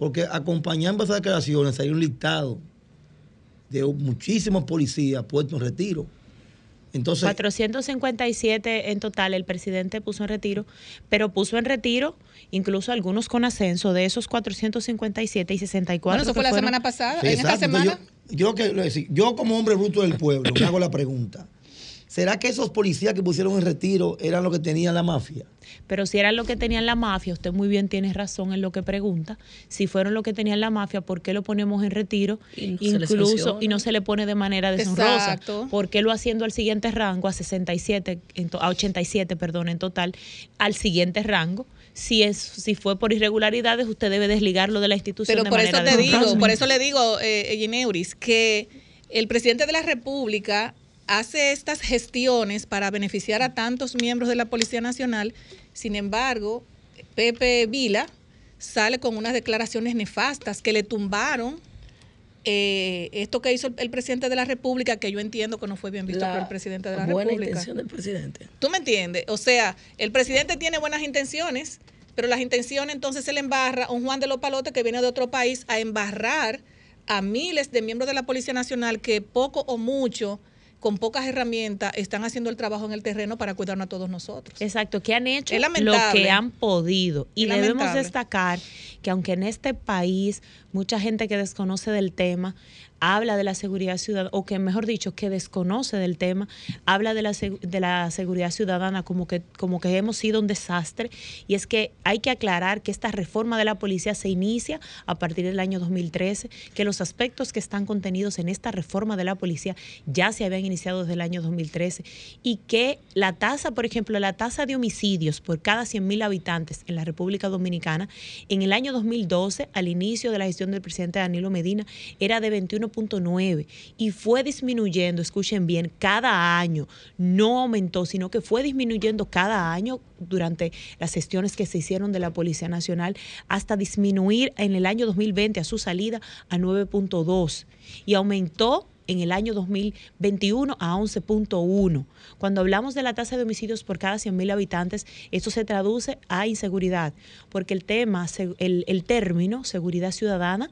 Porque acompañando esas declaraciones hay un listado de muchísimos policías puestos en retiro. Entonces, 457 en total el presidente puso en retiro, pero puso en retiro incluso algunos con ascenso de esos 457 y 64. Bueno, eso fue la semana pasada, en esta semana. Yo, yo, yo como hombre bruto del pueblo me hago la pregunta. ¿Será que esos policías que pusieron en retiro eran los que tenían la mafia? Pero si eran los que tenían la mafia, usted muy bien tiene razón en lo que pregunta. Si fueron los que tenían la mafia, ¿por qué lo ponemos en retiro? incluso y no se le pone de manera deshonrosa. ¿Por qué lo haciendo al siguiente rango, a 67, a 87, perdón, en total, al siguiente rango? si es si fue por irregularidades, usted debe desligarlo de la institución. Pero por eso te digo, por eso le digo, eh, que el presidente de la República hace estas gestiones para beneficiar a tantos miembros de la Policía Nacional. Sin embargo, Pepe Vila sale con unas declaraciones nefastas que le tumbaron eh, esto que hizo el, presidente de la República, que yo entiendo que no fue bien visto por el presidente de la buena República. intención del presidente. ¿Tú me entiendes? O sea, el presidente tiene buenas intenciones, pero las intenciones entonces se le embarra a un Juan de los Palotes que viene de otro país a embarrar a miles de miembros de la Policía Nacional que poco o mucho con pocas herramientas están haciendo el trabajo en el terreno para cuidarnos a todos nosotros. Exacto, que han hecho lo que han podido. Y debemos destacar que aunque en este país mucha gente que desconoce del tema habla de la seguridad ciudadana, o que mejor dicho, que desconoce del tema, habla de la, de la seguridad ciudadana como que, como que hemos sido un desastre. Y es que hay que aclarar que esta reforma de la policía se inicia a partir del año 2013, que los aspectos que están contenidos en esta reforma de la policía ya se habían iniciado desde el año 2013 y que la tasa, por ejemplo, la tasa de homicidios por cada 100.000 habitantes en la República Dominicana en el año 2012, al inicio de la gestión del presidente Danilo Medina, era de 21 nueve y fue disminuyendo, escuchen bien, cada año. No aumentó, sino que fue disminuyendo cada año durante las gestiones que se hicieron de la Policía Nacional hasta disminuir en el año 2020 a su salida a 9.2 y aumentó en el año 2021 a 11.1. Cuando hablamos de la tasa de homicidios por cada 100.000 habitantes, esto se traduce a inseguridad, porque el tema, el, el término seguridad ciudadana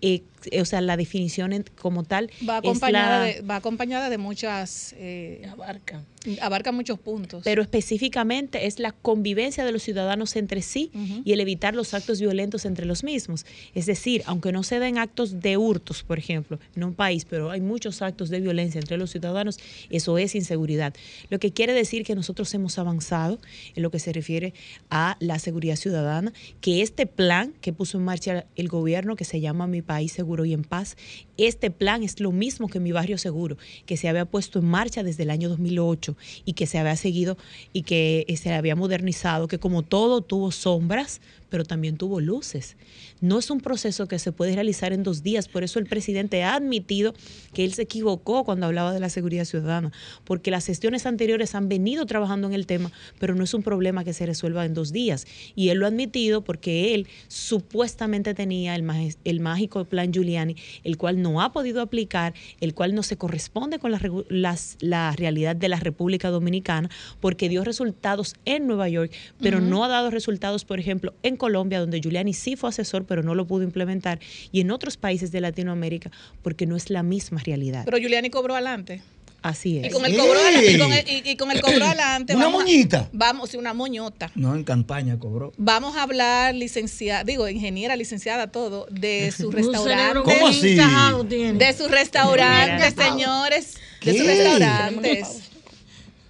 eh, o sea, la definición como tal va acompañada, de, va acompañada de muchas... Eh, abarca. Abarca muchos puntos. Pero específicamente es la convivencia de los ciudadanos entre sí y el evitar los actos violentos entre los mismos. Es decir, aunque no se den actos de hurtos, por ejemplo, en un país, pero hay muchos actos de violencia entre los ciudadanos, eso es inseguridad. Lo que quiere decir que nosotros hemos avanzado en lo que se refiere a la seguridad ciudadana, que este plan que puso en marcha el gobierno, que se llama Mi País Seguro y en Paz, este plan es lo mismo que Mi Barrio Seguro, que se había puesto en marcha desde el año 2008 y que se había seguido y que eh, se había modernizado, que como todo tuvo sombras, pero también tuvo luces. No es un proceso que se puede realizar en dos días, por eso el presidente ha admitido que él se equivocó cuando hablaba de la seguridad ciudadana, porque las gestiones anteriores han venido trabajando en el tema, pero no es un problema que se resuelva en dos días. Y él lo ha admitido porque él supuestamente tenía el, el mágico plan Giuliani, el cual no ha podido aplicar, el cual no se corresponde con la, la realidad de la República Dominicana, porque dio resultados en Nueva York, pero no ha dado resultados, por ejemplo, en Colombia, donde Giuliani sí fue asesor, pero no lo pudo implementar, y en otros países de Latinoamérica, porque no es la misma realidad. Pero Giuliani cobró adelante. Así es. Y con el cobro, y con el, cobro adelante. ¿Una moñita? vamos, sí, una moñota. No, en campaña cobró. Vamos a hablar, licenciada, digo, ingeniera, licenciada, todo, de su restaurante. ¿Cómo así? De sus restaurantes, señores. De sus restaurantes.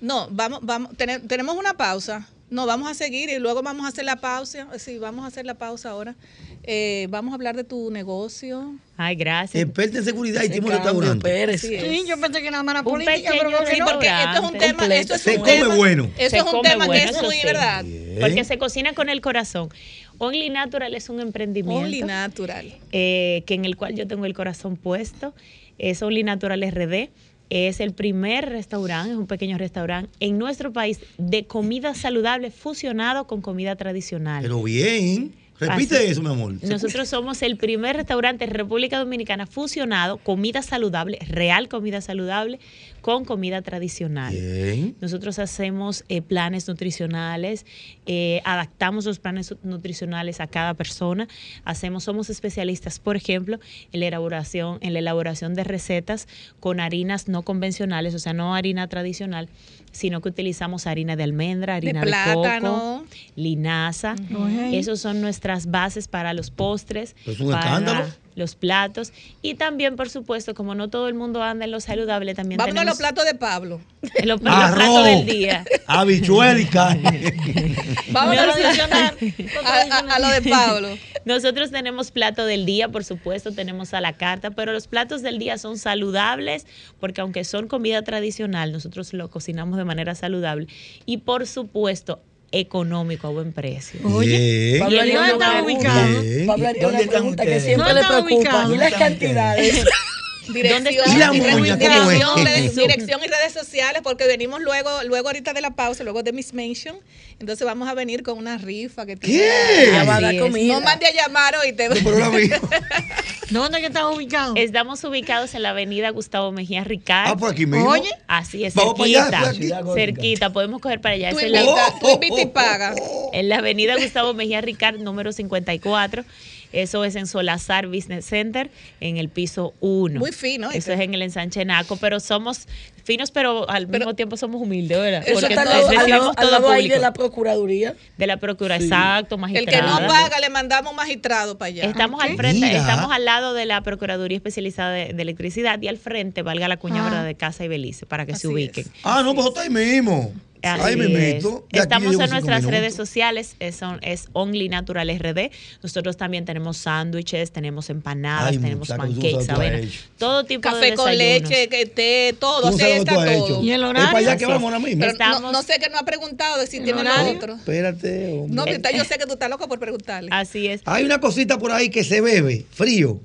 No, vamos, vamos, tenemos una pausa. No, vamos a seguir y luego vamos a hacer la pausa. Sí, vamos a hacer la pausa ahora. Eh, vamos a hablar de tu negocio. Ay, gracias. Experta en seguridad y tipo restaurante. Sí, sí, yo pensé que nada más era política, pero sí, porque esto es un tema. Esto es se un come tema, bueno. Eso es un tema que es muy verdad. Porque se cocina con el corazón. Only Natural es un emprendimiento. Only Natural. Eh, que en el cual yo tengo el corazón puesto. Es Only Natural RD es el primer restaurante, es un pequeño restaurante en nuestro país de comida saludable fusionado con comida tradicional. Pero bien. Repite eso, mi amor. Nosotros somos el primer restaurante en República Dominicana fusionado, comida saludable, real comida saludable, con comida tradicional. Nosotros hacemos eh, planes nutricionales, eh, adaptamos los planes nutricionales a cada persona, hacemos, somos especialistas, por ejemplo, en la elaboración, en la elaboración de recetas con harinas no convencionales, o sea, no harina tradicional, sino que utilizamos harina de almendra, harina de, coco, linaza. Esos son nuestras bases para los postres. ¿Es un escándalo? Los platos y también, por supuesto, como no todo el mundo anda en lo saludable, también Vamos tenemos... a los platos de Pablo. los, platos del día. Habichuel y Vamos a, a, lo de Pablo. Nosotros tenemos plato del día, por supuesto, tenemos a la carta, pero los platos del día son saludables porque aunque son comida tradicional, nosotros lo cocinamos de manera saludable y por supuesto económico a buen precio. Oye, Pablo está ubicado. Pablo Ariel una pregunta que siempre le preocupa. ¿Y las cantidades? Dirección, dirección, y redes sociales, porque venimos luego, luego ahorita de la pausa, luego de Miss Mention. Entonces vamos a venir con una rifa que tiene. ¿Qué? No mande a llamar hoy. Te... ¿Dónde que estamos ubicados? Estamos ubicados en la avenida Gustavo Mejía Ricard. Ah, por aquí mismo. Oye. Así es, cerquita. cerquita, podemos coger para allá. Tú, invita, tú invita y paga. En la avenida Gustavo Mejía Ricard, número 54. Eso es en Solazar Business Center, en el piso 1. Muy fino. Eso es en el ensanche Naco, pero somos finos, pero al mismo tiempo somos humildes, ¿verdad? Eso Porque está al lado, al lado ahí de la Procuraduría. De la Procuraduría, exacto, magistrado. El que no paga, le mandamos magistrado para allá. Estamos al frente, estamos al lado de la Procuraduría Especializada de, Electricidad y al frente, valga la cuña, ah. ¿verdad? De Casa y Belice, para que se ubiquen. Ah, no, pues está ahí mismo. Estamos en nuestras redes sociales, es, es Only Natural RD. Nosotros también tenemos sándwiches, tenemos empanadas, tenemos pancakes, avena, todo tipo Café de con leche, té, todo, así está todo. ¿Y el horario? que vamos ahora mismo. no, sé que no ha preguntado de si tiene otro. Espérate, No, yo sé que tú estás loco por preguntarle. Así es. Hay una cosita por ahí que se bebe, frío.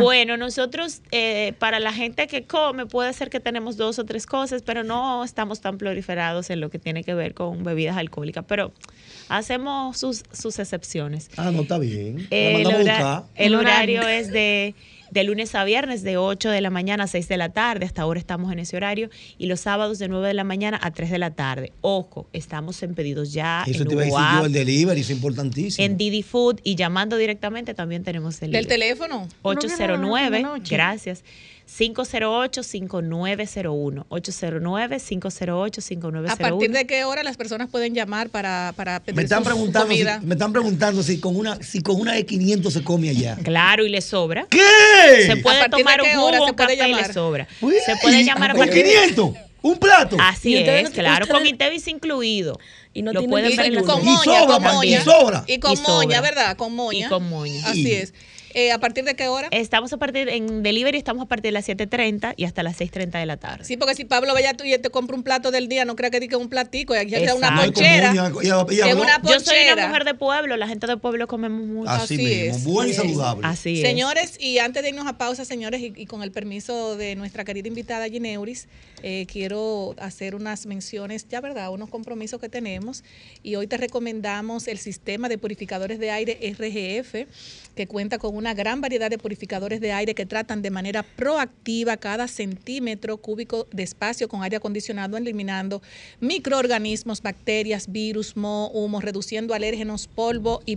Bueno, nosotros, eh, para la gente que come, puede ser que tenemos dos o tres cosas, pero no estamos tan proliferados en lo que tiene que ver con bebidas alcohólicas, pero hacemos sus, sus excepciones. Ah, no está bien. El, el horario es de de lunes a viernes de 8 de la mañana a 6 de la tarde, hasta ahora estamos en ese horario, y los sábados de 9 de la mañana a 3 de la tarde. Ojo, estamos en pedidos ya. Eso te iba a decir yo, el delivery es importantísimo. En Didi Food y llamando directamente también tenemos el... ¿Del teléfono? 809, gracias. 508-5901. 809-508-5901. ¿A partir de qué hora las personas pueden llamar para, para pedir me están preguntando comida? me están preguntando si con una si con una de 500 se come allá. Claro, y le sobra. ¿Qué? Se puede tomar un jugo, se puede llamar? y le sobra. se puede llamar a ¿Con 500? ¿Un plato? Así es, claro, con Intevis incluido. Y no lo pueden ver con moña, con moña. Y sobra. Y con moña, ¿verdad? Con moña. Y con moña. Así es. Eh, ¿A partir de qué hora? Estamos a partir, en delivery estamos a partir de las 7.30 y hasta las 6.30 de la tarde. Sí, porque si Pablo vaya tú y te compra un plato del día, no crea que diga un platico, y aquí hay una ponchera. Yo soy una mujer de pueblo, la gente de pueblo comemos mucho. Así, mismo, es. buen y saludable. Así es. Señores, y antes de irnos a pausa, señores, y, con el permiso de nuestra querida invitada Gineuris, eh, quiero hacer unas menciones, ya verdad, unos compromisos que tenemos. Y hoy te recomendamos el sistema de purificadores de aire RGF, que cuenta con una gran variedad de purificadores de aire que tratan de manera proactiva cada centímetro cúbico de espacio con aire acondicionado, eliminando microorganismos, bacterias, virus, moho, humo, reduciendo alérgenos, polvo y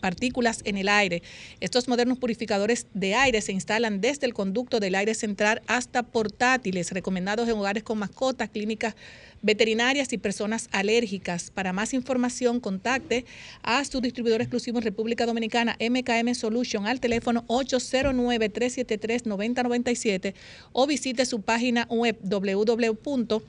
partículas en el aire. Estos modernos purificadores de aire se instalan desde el conducto del aire central hasta portátiles, recomendados en hogares con mascotas, clínicas veterinarias y personas alérgicas. Para más información, contacte a su distribuidor exclusivo en República Dominicana, MKM Solution, al teléfono 809-373-9097 o visite su página web www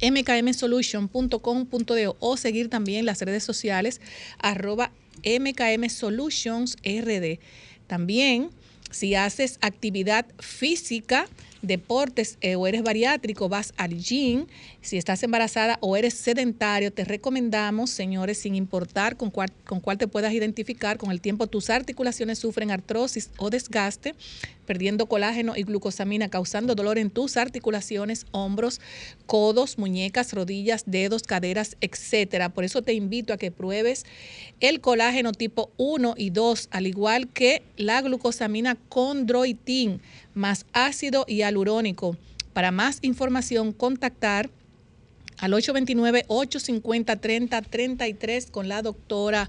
mkmsolution.com.de o seguir también las redes sociales arroba MKM Solutions RD. También, si haces actividad física, deportes eh, o eres bariátrico, vas al gym. Si estás embarazada o eres sedentario, te recomendamos, señores, sin importar con cuál, te puedas identificar, con el tiempo tus articulaciones sufren artrosis o desgaste, perdiendo colágeno y glucosamina, causando dolor en tus articulaciones, hombros, codos, muñecas, rodillas, dedos, caderas, etcétera. Por eso te invito a que pruebes el colágeno tipo 1 y 2, al igual que la glucosamina condroitin más ácido hialurónico. Para más información, contactar al 829-850-3033 con la doctora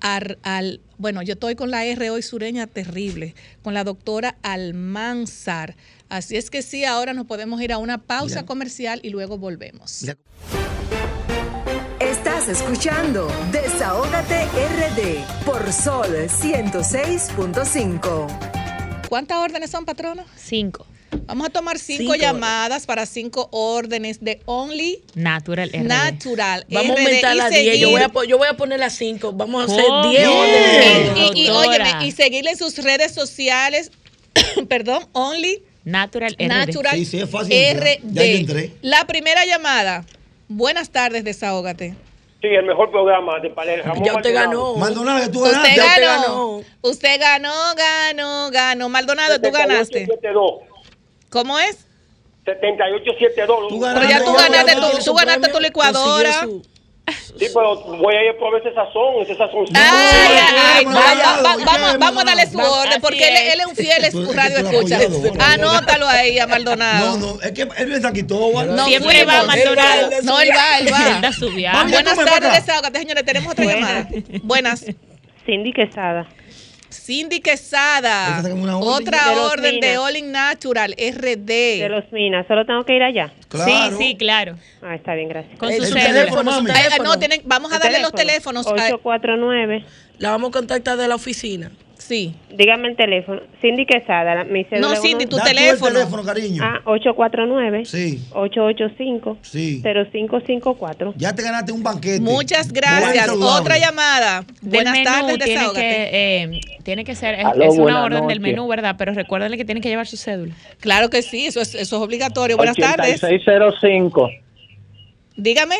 al, bueno, yo estoy con la R hoy sureña terrible, con la doctora Almanzar. Así es que sí, ahora nos podemos ir a una pausa comercial y luego volvemos. Estás escuchando Desahógate RD por Sol 106.5. ¿Cuántas órdenes son, patrona? Cinco. Vamos a tomar cinco, llamadas para cinco órdenes de Only Natural RD. Natural. Vamos a aumentar las 10. Yo voy a, yo voy a poner las cinco. Vamos a hacer 10 órdenes. Y, y, óyeme, y seguirle en sus redes sociales. perdón, Only Natural RD. Natural sí, sí, es fácil. RD. Ya, entré. La primera llamada. Buenas tardes, desahógate. Sí, el mejor programa de Palermo. Ya usted ganó. Maldonado, tú ganaste. Usted ganó. Usted ganó, ganó, ganó. Maldonado, tú ganaste. ¿Cómo es? 7872. Tú ganaste, Pero ya tú ganaste, tu, tú ganaste tu licuadora. Sí, pero voy a ir por ese sazón, ese sazón. Ay, ay, vamos, vamos a darle su orden, porque él, él, es un fiel es radio escucha. Anótalo ahí a Maldonado. No, no, es que él me todo. No, siempre va Maldonado. No, él va, él va. Buenas tardes, desahógate, señores. Tenemos otra llamada. Buenas. Cindy Quesada. Cindy Quesada. Otra orden de All in Natural, RD. De los Minas. Solo tengo que ir allá. Sí, sí, claro. Ah, está bien, gracias. Con su teléfono. No, tienen, vamos a darle los teléfonos. 849. La vamos a contactar de la oficina. Sí. Dígame el teléfono. Cindy Quesada, mi cédula. No, Cindy, tu teléfono. teléfono, cariño. Ah, 849. Sí. 885. Sí. 0554. Ya te ganaste un banquete. Muchas gracias. Otra llamada. Buenas tardes, tiene que, eh, tiene que ser, es, una orden del menú, ¿verdad? Pero recuérdenle que tiene que llevar su cédula. Claro que sí, eso es, eso es obligatorio. Buenas tardes. 8605. Dígame.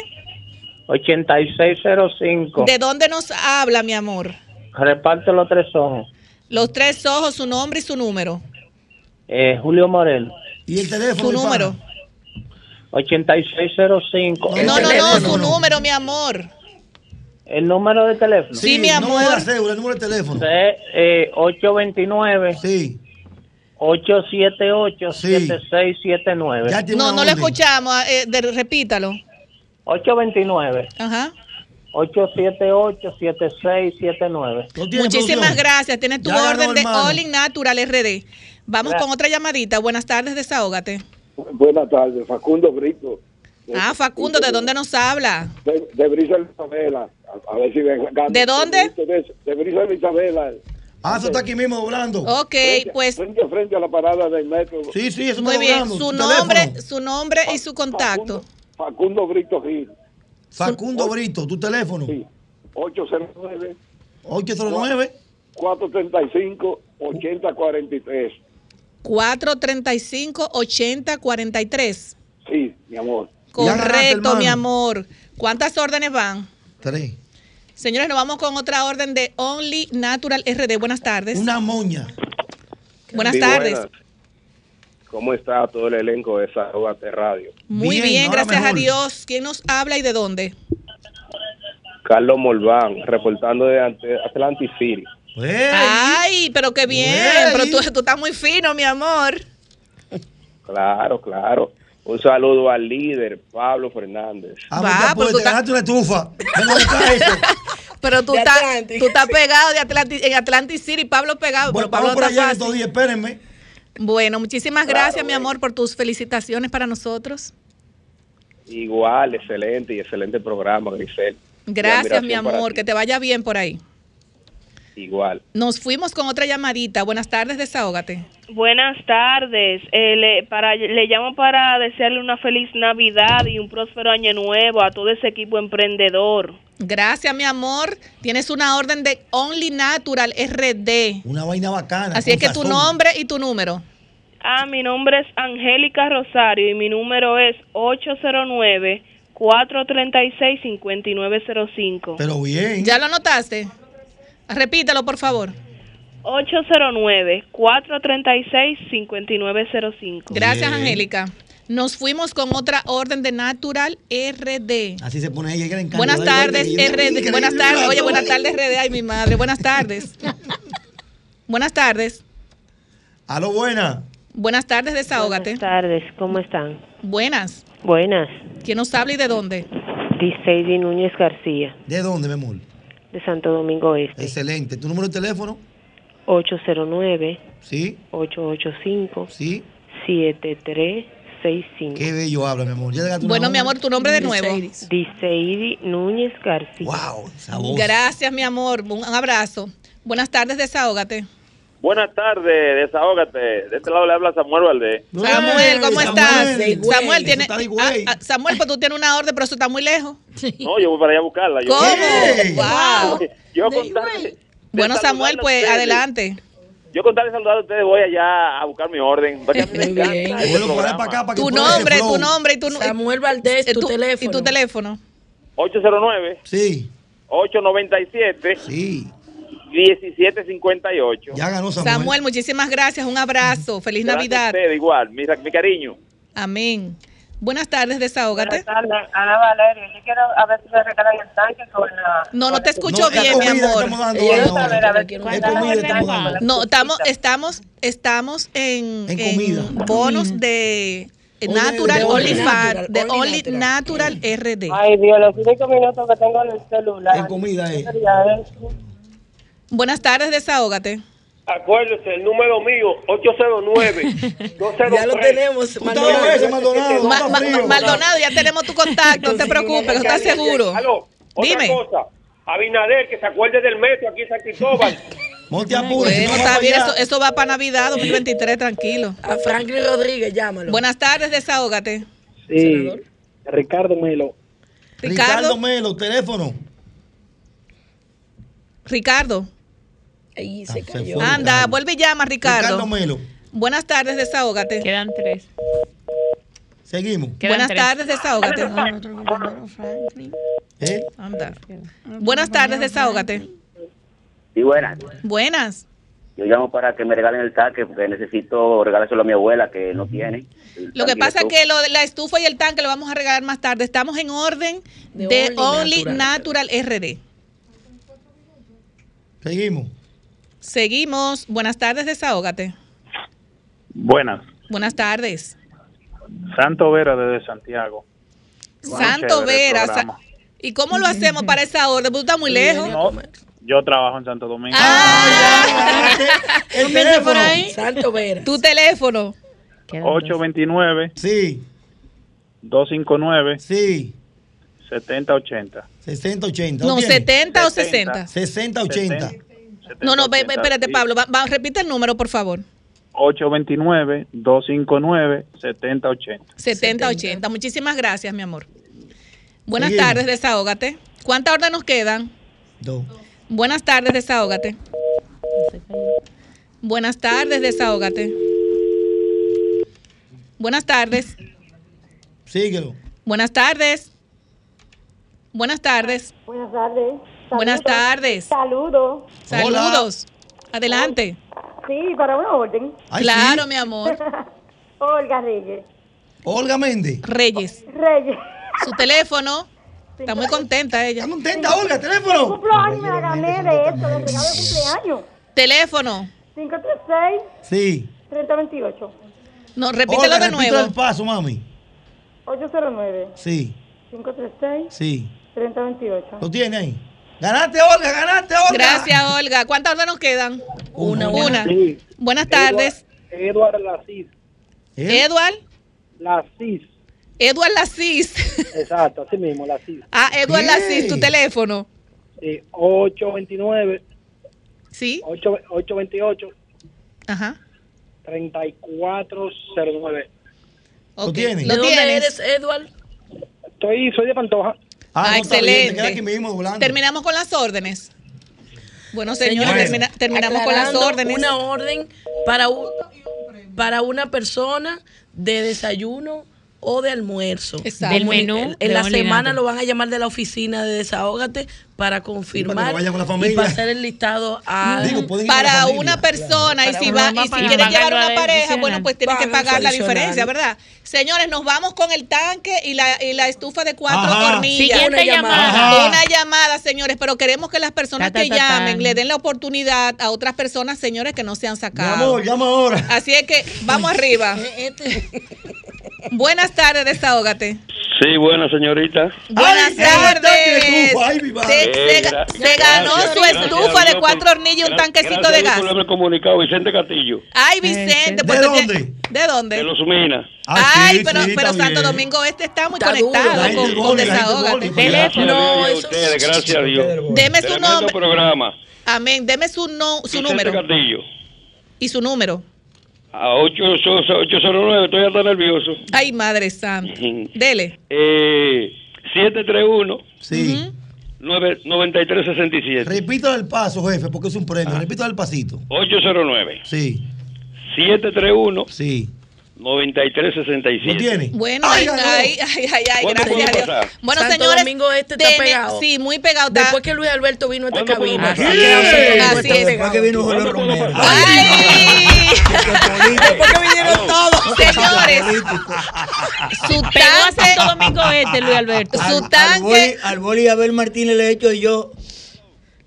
8605. ¿De dónde nos habla, mi amor? Reparte los tres ojos. Los tres ojos, su nombre y su número. Eh, Julio Morel. ¿Y el teléfono? Su número. 8605. No, no, no, su número, mi amor. ¿El número de teléfono? Sí, mi amor. El número de la cédula, el número de teléfono. Eh, 829. Sí. 878-7679. No, no lo escuchamos. Eh, repítalo. 829. Ajá. 878-7679. Muchísimas gracias. Tienes tu orden de All in Natural RD. Vamos con otra llamadita. Buenas tardes, desahógate. Buenas tardes, Facundo Brito. Ah, Facundo, ¿de dónde nos habla? De, de Brisa Isabela. A, ver si ¿De dónde? De, de Brisa Isabela. Ah, eso está aquí mismo doblando. Ok, pues. Frente, frente a la parada del metro. Sí, sí, eso Muy bien. Su nombre, su nombre y su contacto. Facundo, Brito Gil. Facundo Brito, ¿tu teléfono? Sí. 809. 809. 435 8043. 435 8043. Sí, mi amor. Correcto, mi amor. ¿Cuántas órdenes van? Tres. Señores, nos vamos con otra orden de Only Natural RD. Buenas tardes. Una moña. Buenas tardes. ¿Cómo está todo el elenco de Desahogate Radio? Muy bien, gracias a Dios. ¿Quién nos habla y de dónde? Carlos Molván, reportando de Atlantic City. Ay, pero qué bien. Pero tú, tú estás muy fino, mi amor. Claro, claro. Un saludo al líder, Pablo Fernández. Ah, Va, pues, pero tú estás... una estufa. pero tú estás, tú estás pegado de Atlantic, en Atlantic City, Pablo pegado. Bueno, Pablo por allá estos días, espérenme. Bueno, muchísimas gracias, mi amor, por tus felicitaciones para nosotros. Igual, excelente y excelente programa, Grisel. Gracias, mi amor, que te vaya bien por ahí. Igual. Nos fuimos con otra llamadita. Buenas tardes, desahógate. Buenas tardes. Eh, le, para, le llamo para desearle una feliz Navidad y un próspero año nuevo a todo ese equipo emprendedor. Gracias, mi amor. Tienes una orden de Only Natural RD. Una vaina bacana. Así es que tu nombre y tu número. Ah, mi nombre es Angélica Rosario y mi número es 809 436 5905. Pero bien. ¿Ya lo notaste? Repítelo, por favor. 809-436-5905. Gracias, Angélica. Nos fuimos con otra orden de Natural RD. Así se pone ella. Buenas tardes, RD. Buenas tardes. Oye, buenas tardes, RD. Ay, mi madre. Buenas tardes. buenas tardes. Aló, buena. Buenas tardes, desahógate. Buenas tardes, ¿cómo están? Buenas. Buenas. ¿Quién nos habla y de dónde? Diceidi Núñez García. ¿De dónde, mi amor? de Santo Domingo Este. Excelente. ¿Tu número de teléfono? 809. Sí. 885. Sí. 7365. Qué bello habla, mi amor. bueno, mi amor, tu nombre de nuevo. Diceidi Núñez García. Wow, esa Gracias, mi amor. Un abrazo. Buenas tardes, desahógate. Buenas tardes, desahógate. De este lado le habla Samuel Valdés. Samuel, ¿cómo estás? Samuel, tiene, ah, ah, Samuel, pues tú tienes una orden, pero eso está muy lejos. No, yo voy para allá a buscarla. ¿Cómo? Wow. Yo contarle, bueno, Samuel, pues adelante. Yo con tal saludar a ustedes voy allá a buscar mi orden. tu nombre, tu nombre y tu Samuel Valdés, tu, teléfono. Y tu teléfono. 809. Sí. 897. Sí. 1758. Ya ganó Samuel. Samuel, muchísimas gracias. Un abrazo. Feliz Navidad. igual. Mi, mi cariño. Amén. Buenas tardes, desahógate. Buenas tardes, Ana Valeria. Yo quiero a ver si me regalan el tanque con la... No, no te escucho bien, mi amor. No, estamos, estamos, estamos en, en, bonos de Natural, Only, Fat, de Only Natural RD. Ay, Dios, los cinco minutos que tengo en el celular. En comida, eh. Buenas tardes, desahógate. Acuérdese, el número mío, 809 Ya lo tenemos, Maldonado. Maldonado, ya tenemos tu contacto, no te preocupes, estás seguro. Dime. cosa, Abinader, que se acuerde del metro aquí en San Cristóbal. Monte Apure. Bueno, está bien, eso, eso, va para Navidad 2023, tranquilo. A Franklin Rodríguez, llámalo. Buenas tardes, desahógate. Sí, Ricardo Melo. Ricardo Melo, teléfono. Ricardo. Ahí se cayó. Anda, vuelve y llama, Ricardo. Ricardo Melo. Buenas tardes, desahógate. Quedan tres. Seguimos. Buenas tardes, desahógate. ¿Eh? Anda. Buenas tardes, desahógate. Sí, buenas. Buenas. Yo llamo para que me regalen el tanque porque necesito regalárselo a mi abuela que no tiene. Lo que pasa es que lo, la estufa y el tanque lo vamos a regalar más tarde. Estamos en orden de, Only, Natural RD. Seguimos. Seguimos. Buenas tardes, desahógate. Buenas. Buenas tardes. Santo Vera desde Santiago. Santo Vera. ¿Y cómo lo hacemos para esa hora? ¿Tú estás muy lejos? yo trabajo en Santo Domingo. Ah, ¿El teléfono ahí? Santo Vera. ¿Tu teléfono? 829. Sí. 259. Sí. 7080. 6080. No, 70 o 60. 6080. No, no, espérate, Pablo. repite el número, por favor. 829-259-7080. 7080. Muchísimas gracias, mi amor. Buenas tardes, desahógate. ¿Cuántas horas nos quedan? Dos. Buenas tardes, desahógate. Buenas tardes, desahógate. Buenas tardes. Síguelo. Buenas tardes. Buenas tardes. Buenas tardes. Buenas tardes. Saludos. Saludos. Adelante. Sí, para una orden. claro, mi amor. Olga Reyes. Olga Méndez. Reyes. Reyes. Su teléfono. Está muy contenta ella. Está contenta, Olga, teléfono. Cumpleaños me la gané de esto, de regalo de cumpleaños. Teléfono. 536. Sí. 3028. No, repítelo de nuevo. el paso, mami. 809. Sí. 536. Sí. 3028. ¿Lo tiene ahí? Ganaste, Olga, ganaste, Olga. Gracias, Olga. ¿Cuántas horas nos quedan? Una. Una. Buenas tardes. Eduard Lacis. Eduard. Lacis. Eduard Lacis. Exacto, así mismo, Lacis. Ah, Eduard Lacis, tu teléfono. Sí, 829. Sí. 8, 828. Ajá. 3409. ¿Lo tienes? ¿De dónde eres, Eduard? Estoy, soy de Pantoja. Ah, ah excelente. Terminamos con las órdenes. Bueno, señores, terminamos con las órdenes. Una orden para, para una persona de desayuno o de almuerzo. Exacto. El menú. En, la semana lo van a llamar de la oficina de Desahógate para confirmar y pasar el listado a para una persona y si va y si quieres llevar una pareja, bueno, pues tienes que pagar la diferencia, ¿verdad? Señores, nos vamos con el tanque y la, y la estufa de cuatro hornillas. Siguiente una llamada. Una llamada, señores, pero queremos que las personas que llamen le den la oportunidad a otras personas, señores, que no se han sacado. Llamo, llama ahora. Así es que vamos arriba. Buenas tardes, desahógate. Sí, buena señorita. Buenas tardes. se, ganó su estufa de cuatro hornillas y un tanquecito de gas. Comunicado, Vicente Castillo. Ay, Vicente. ¿De dónde? ¿De dónde? De los Minas. Ah, Ay, pero, pero Santo Domingo Este está muy conectado con, con Desahógate. No, gracias a Dios. Deme su nombre. programa. Amén. Deme su, no, su número. Castillo. ¿Y su número? A 809, estoy hasta nervioso. Ay, Madre Santa. Dele. Eh, 731. Sí. 9367. Repito el paso, jefe, porque es un premio. Ah. Repito el pasito. 809. Sí. 731. Sí. 9367. ¿Lo tiene? Bueno, ay, ay, ay, ay, ay gracias a Dios. Bueno, Santo señores. Domingo este está pegado. Sí, muy pegado. Después que Luis Alberto vino a esta cabina. Así. Así es. Después que vino Julio Romero. ¡Ay! Después que vinieron todos. Señores. Su Pegó a Santo Domingo este, Luis Alberto. Su tanque. Al boli Abel Martínez le he hecho yo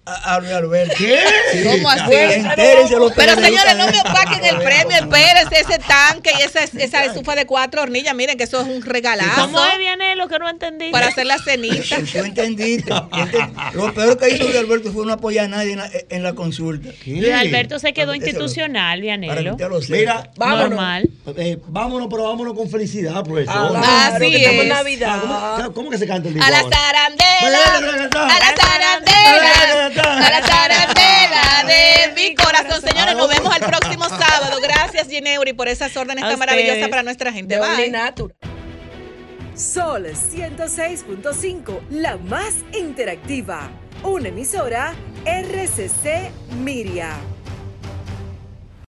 a, Alberto. ¿Qué? ¿Cómo así? Pero señores, no me opaquen el premio, espérense ese tanque y esa, esa estufa de cuatro hornillas, miren que eso es un regalazo. ¿Cómo es viene lo que no entendí? Para hacer la cenita. Tú entendiste. Lo peor que hizo Luis Alberto fue no apoyar a nadie en la, consulta. Luis Alberto se quedó institucional, Vianelo. Mira, vámonos. Normal. Eh, vámonos, pero vámonos con felicidad, profesor. Ah, así es. Navidad. ¿Cómo, ¿Cómo, que se canta el día? A la zarandela. A la zarandela a la tarantela de mi corazón. Señores, nos vemos el próximo sábado. Gracias, Gineuri, por esas órdenes tan maravillosas para nuestra gente. Bye. Sol 106.5, la más interactiva. Una emisora RCC Miria.